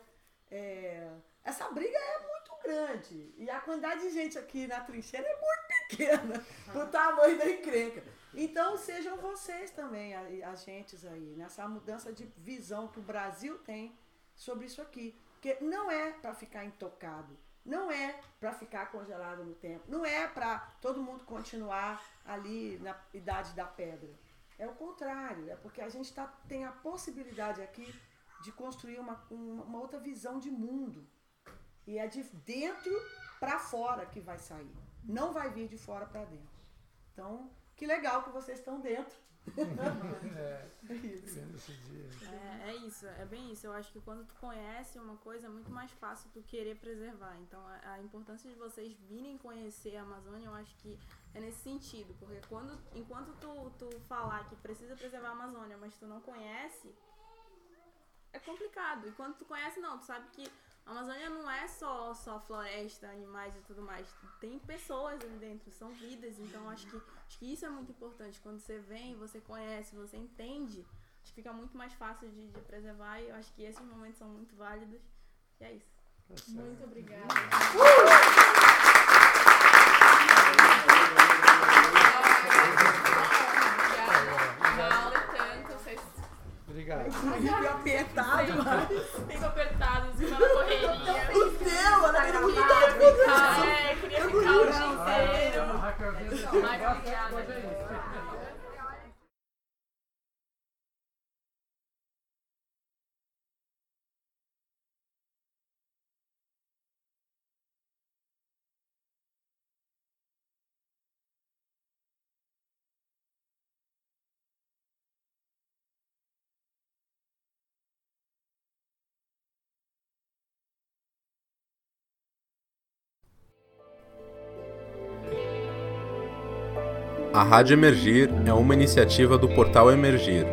é, essa briga é muito grande e a quantidade de gente aqui na trincheira é muito pequena pro tamanho da encrenca. Então sejam vocês também agentes aí nessa mudança de visão que o Brasil tem sobre isso aqui, porque não é para ficar intocado, não é para ficar congelado no tempo, não é para todo mundo continuar ali na idade da pedra. É o contrário, é porque a gente tá, tem a possibilidade aqui de construir uma, uma, outra visão de mundo. E é de dentro para fora que vai sair. Não vai vir de fora para dentro. Então, que legal que vocês estão dentro. É, é isso. É, é isso, é bem isso. Eu acho que quando tu conhece uma coisa é muito mais fácil tu querer preservar. Então a, a importância de vocês virem conhecer a Amazônia, eu acho que é nesse sentido. Porque quando, enquanto tu, tu falar que precisa preservar a Amazônia, mas tu não conhece, é complicado. E quando tu conhece, não, tu sabe que a Amazônia não é só, só floresta, animais e tudo mais. Tem pessoas ali dentro, são vidas. Então acho que, acho que isso é muito importante. Quando você vem, você conhece, você entende, acho que fica muito mais fácil de, de preservar. E eu acho que esses momentos são muito válidos. E é isso. Muito obrigada. Uma aula e tanto, vocês Obrigado. Fico apertado, mas... Fico apertado, assim, na correria. O Oh, my God. A Rádio Emergir é uma iniciativa do Portal Emergir,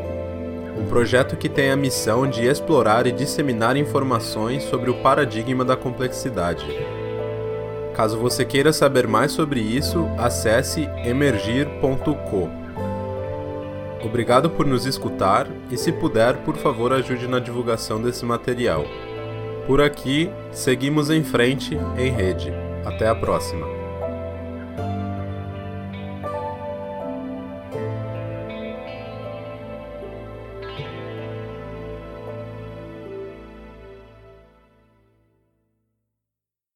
um projeto que tem a missão de explorar e disseminar informações sobre o paradigma da complexidade. Caso você queira saber mais sobre isso, acesse emergir.co. Obrigado por nos escutar e, se puder, por favor, ajude na divulgação desse material. Por aqui, seguimos em frente, em rede. Até a próxima.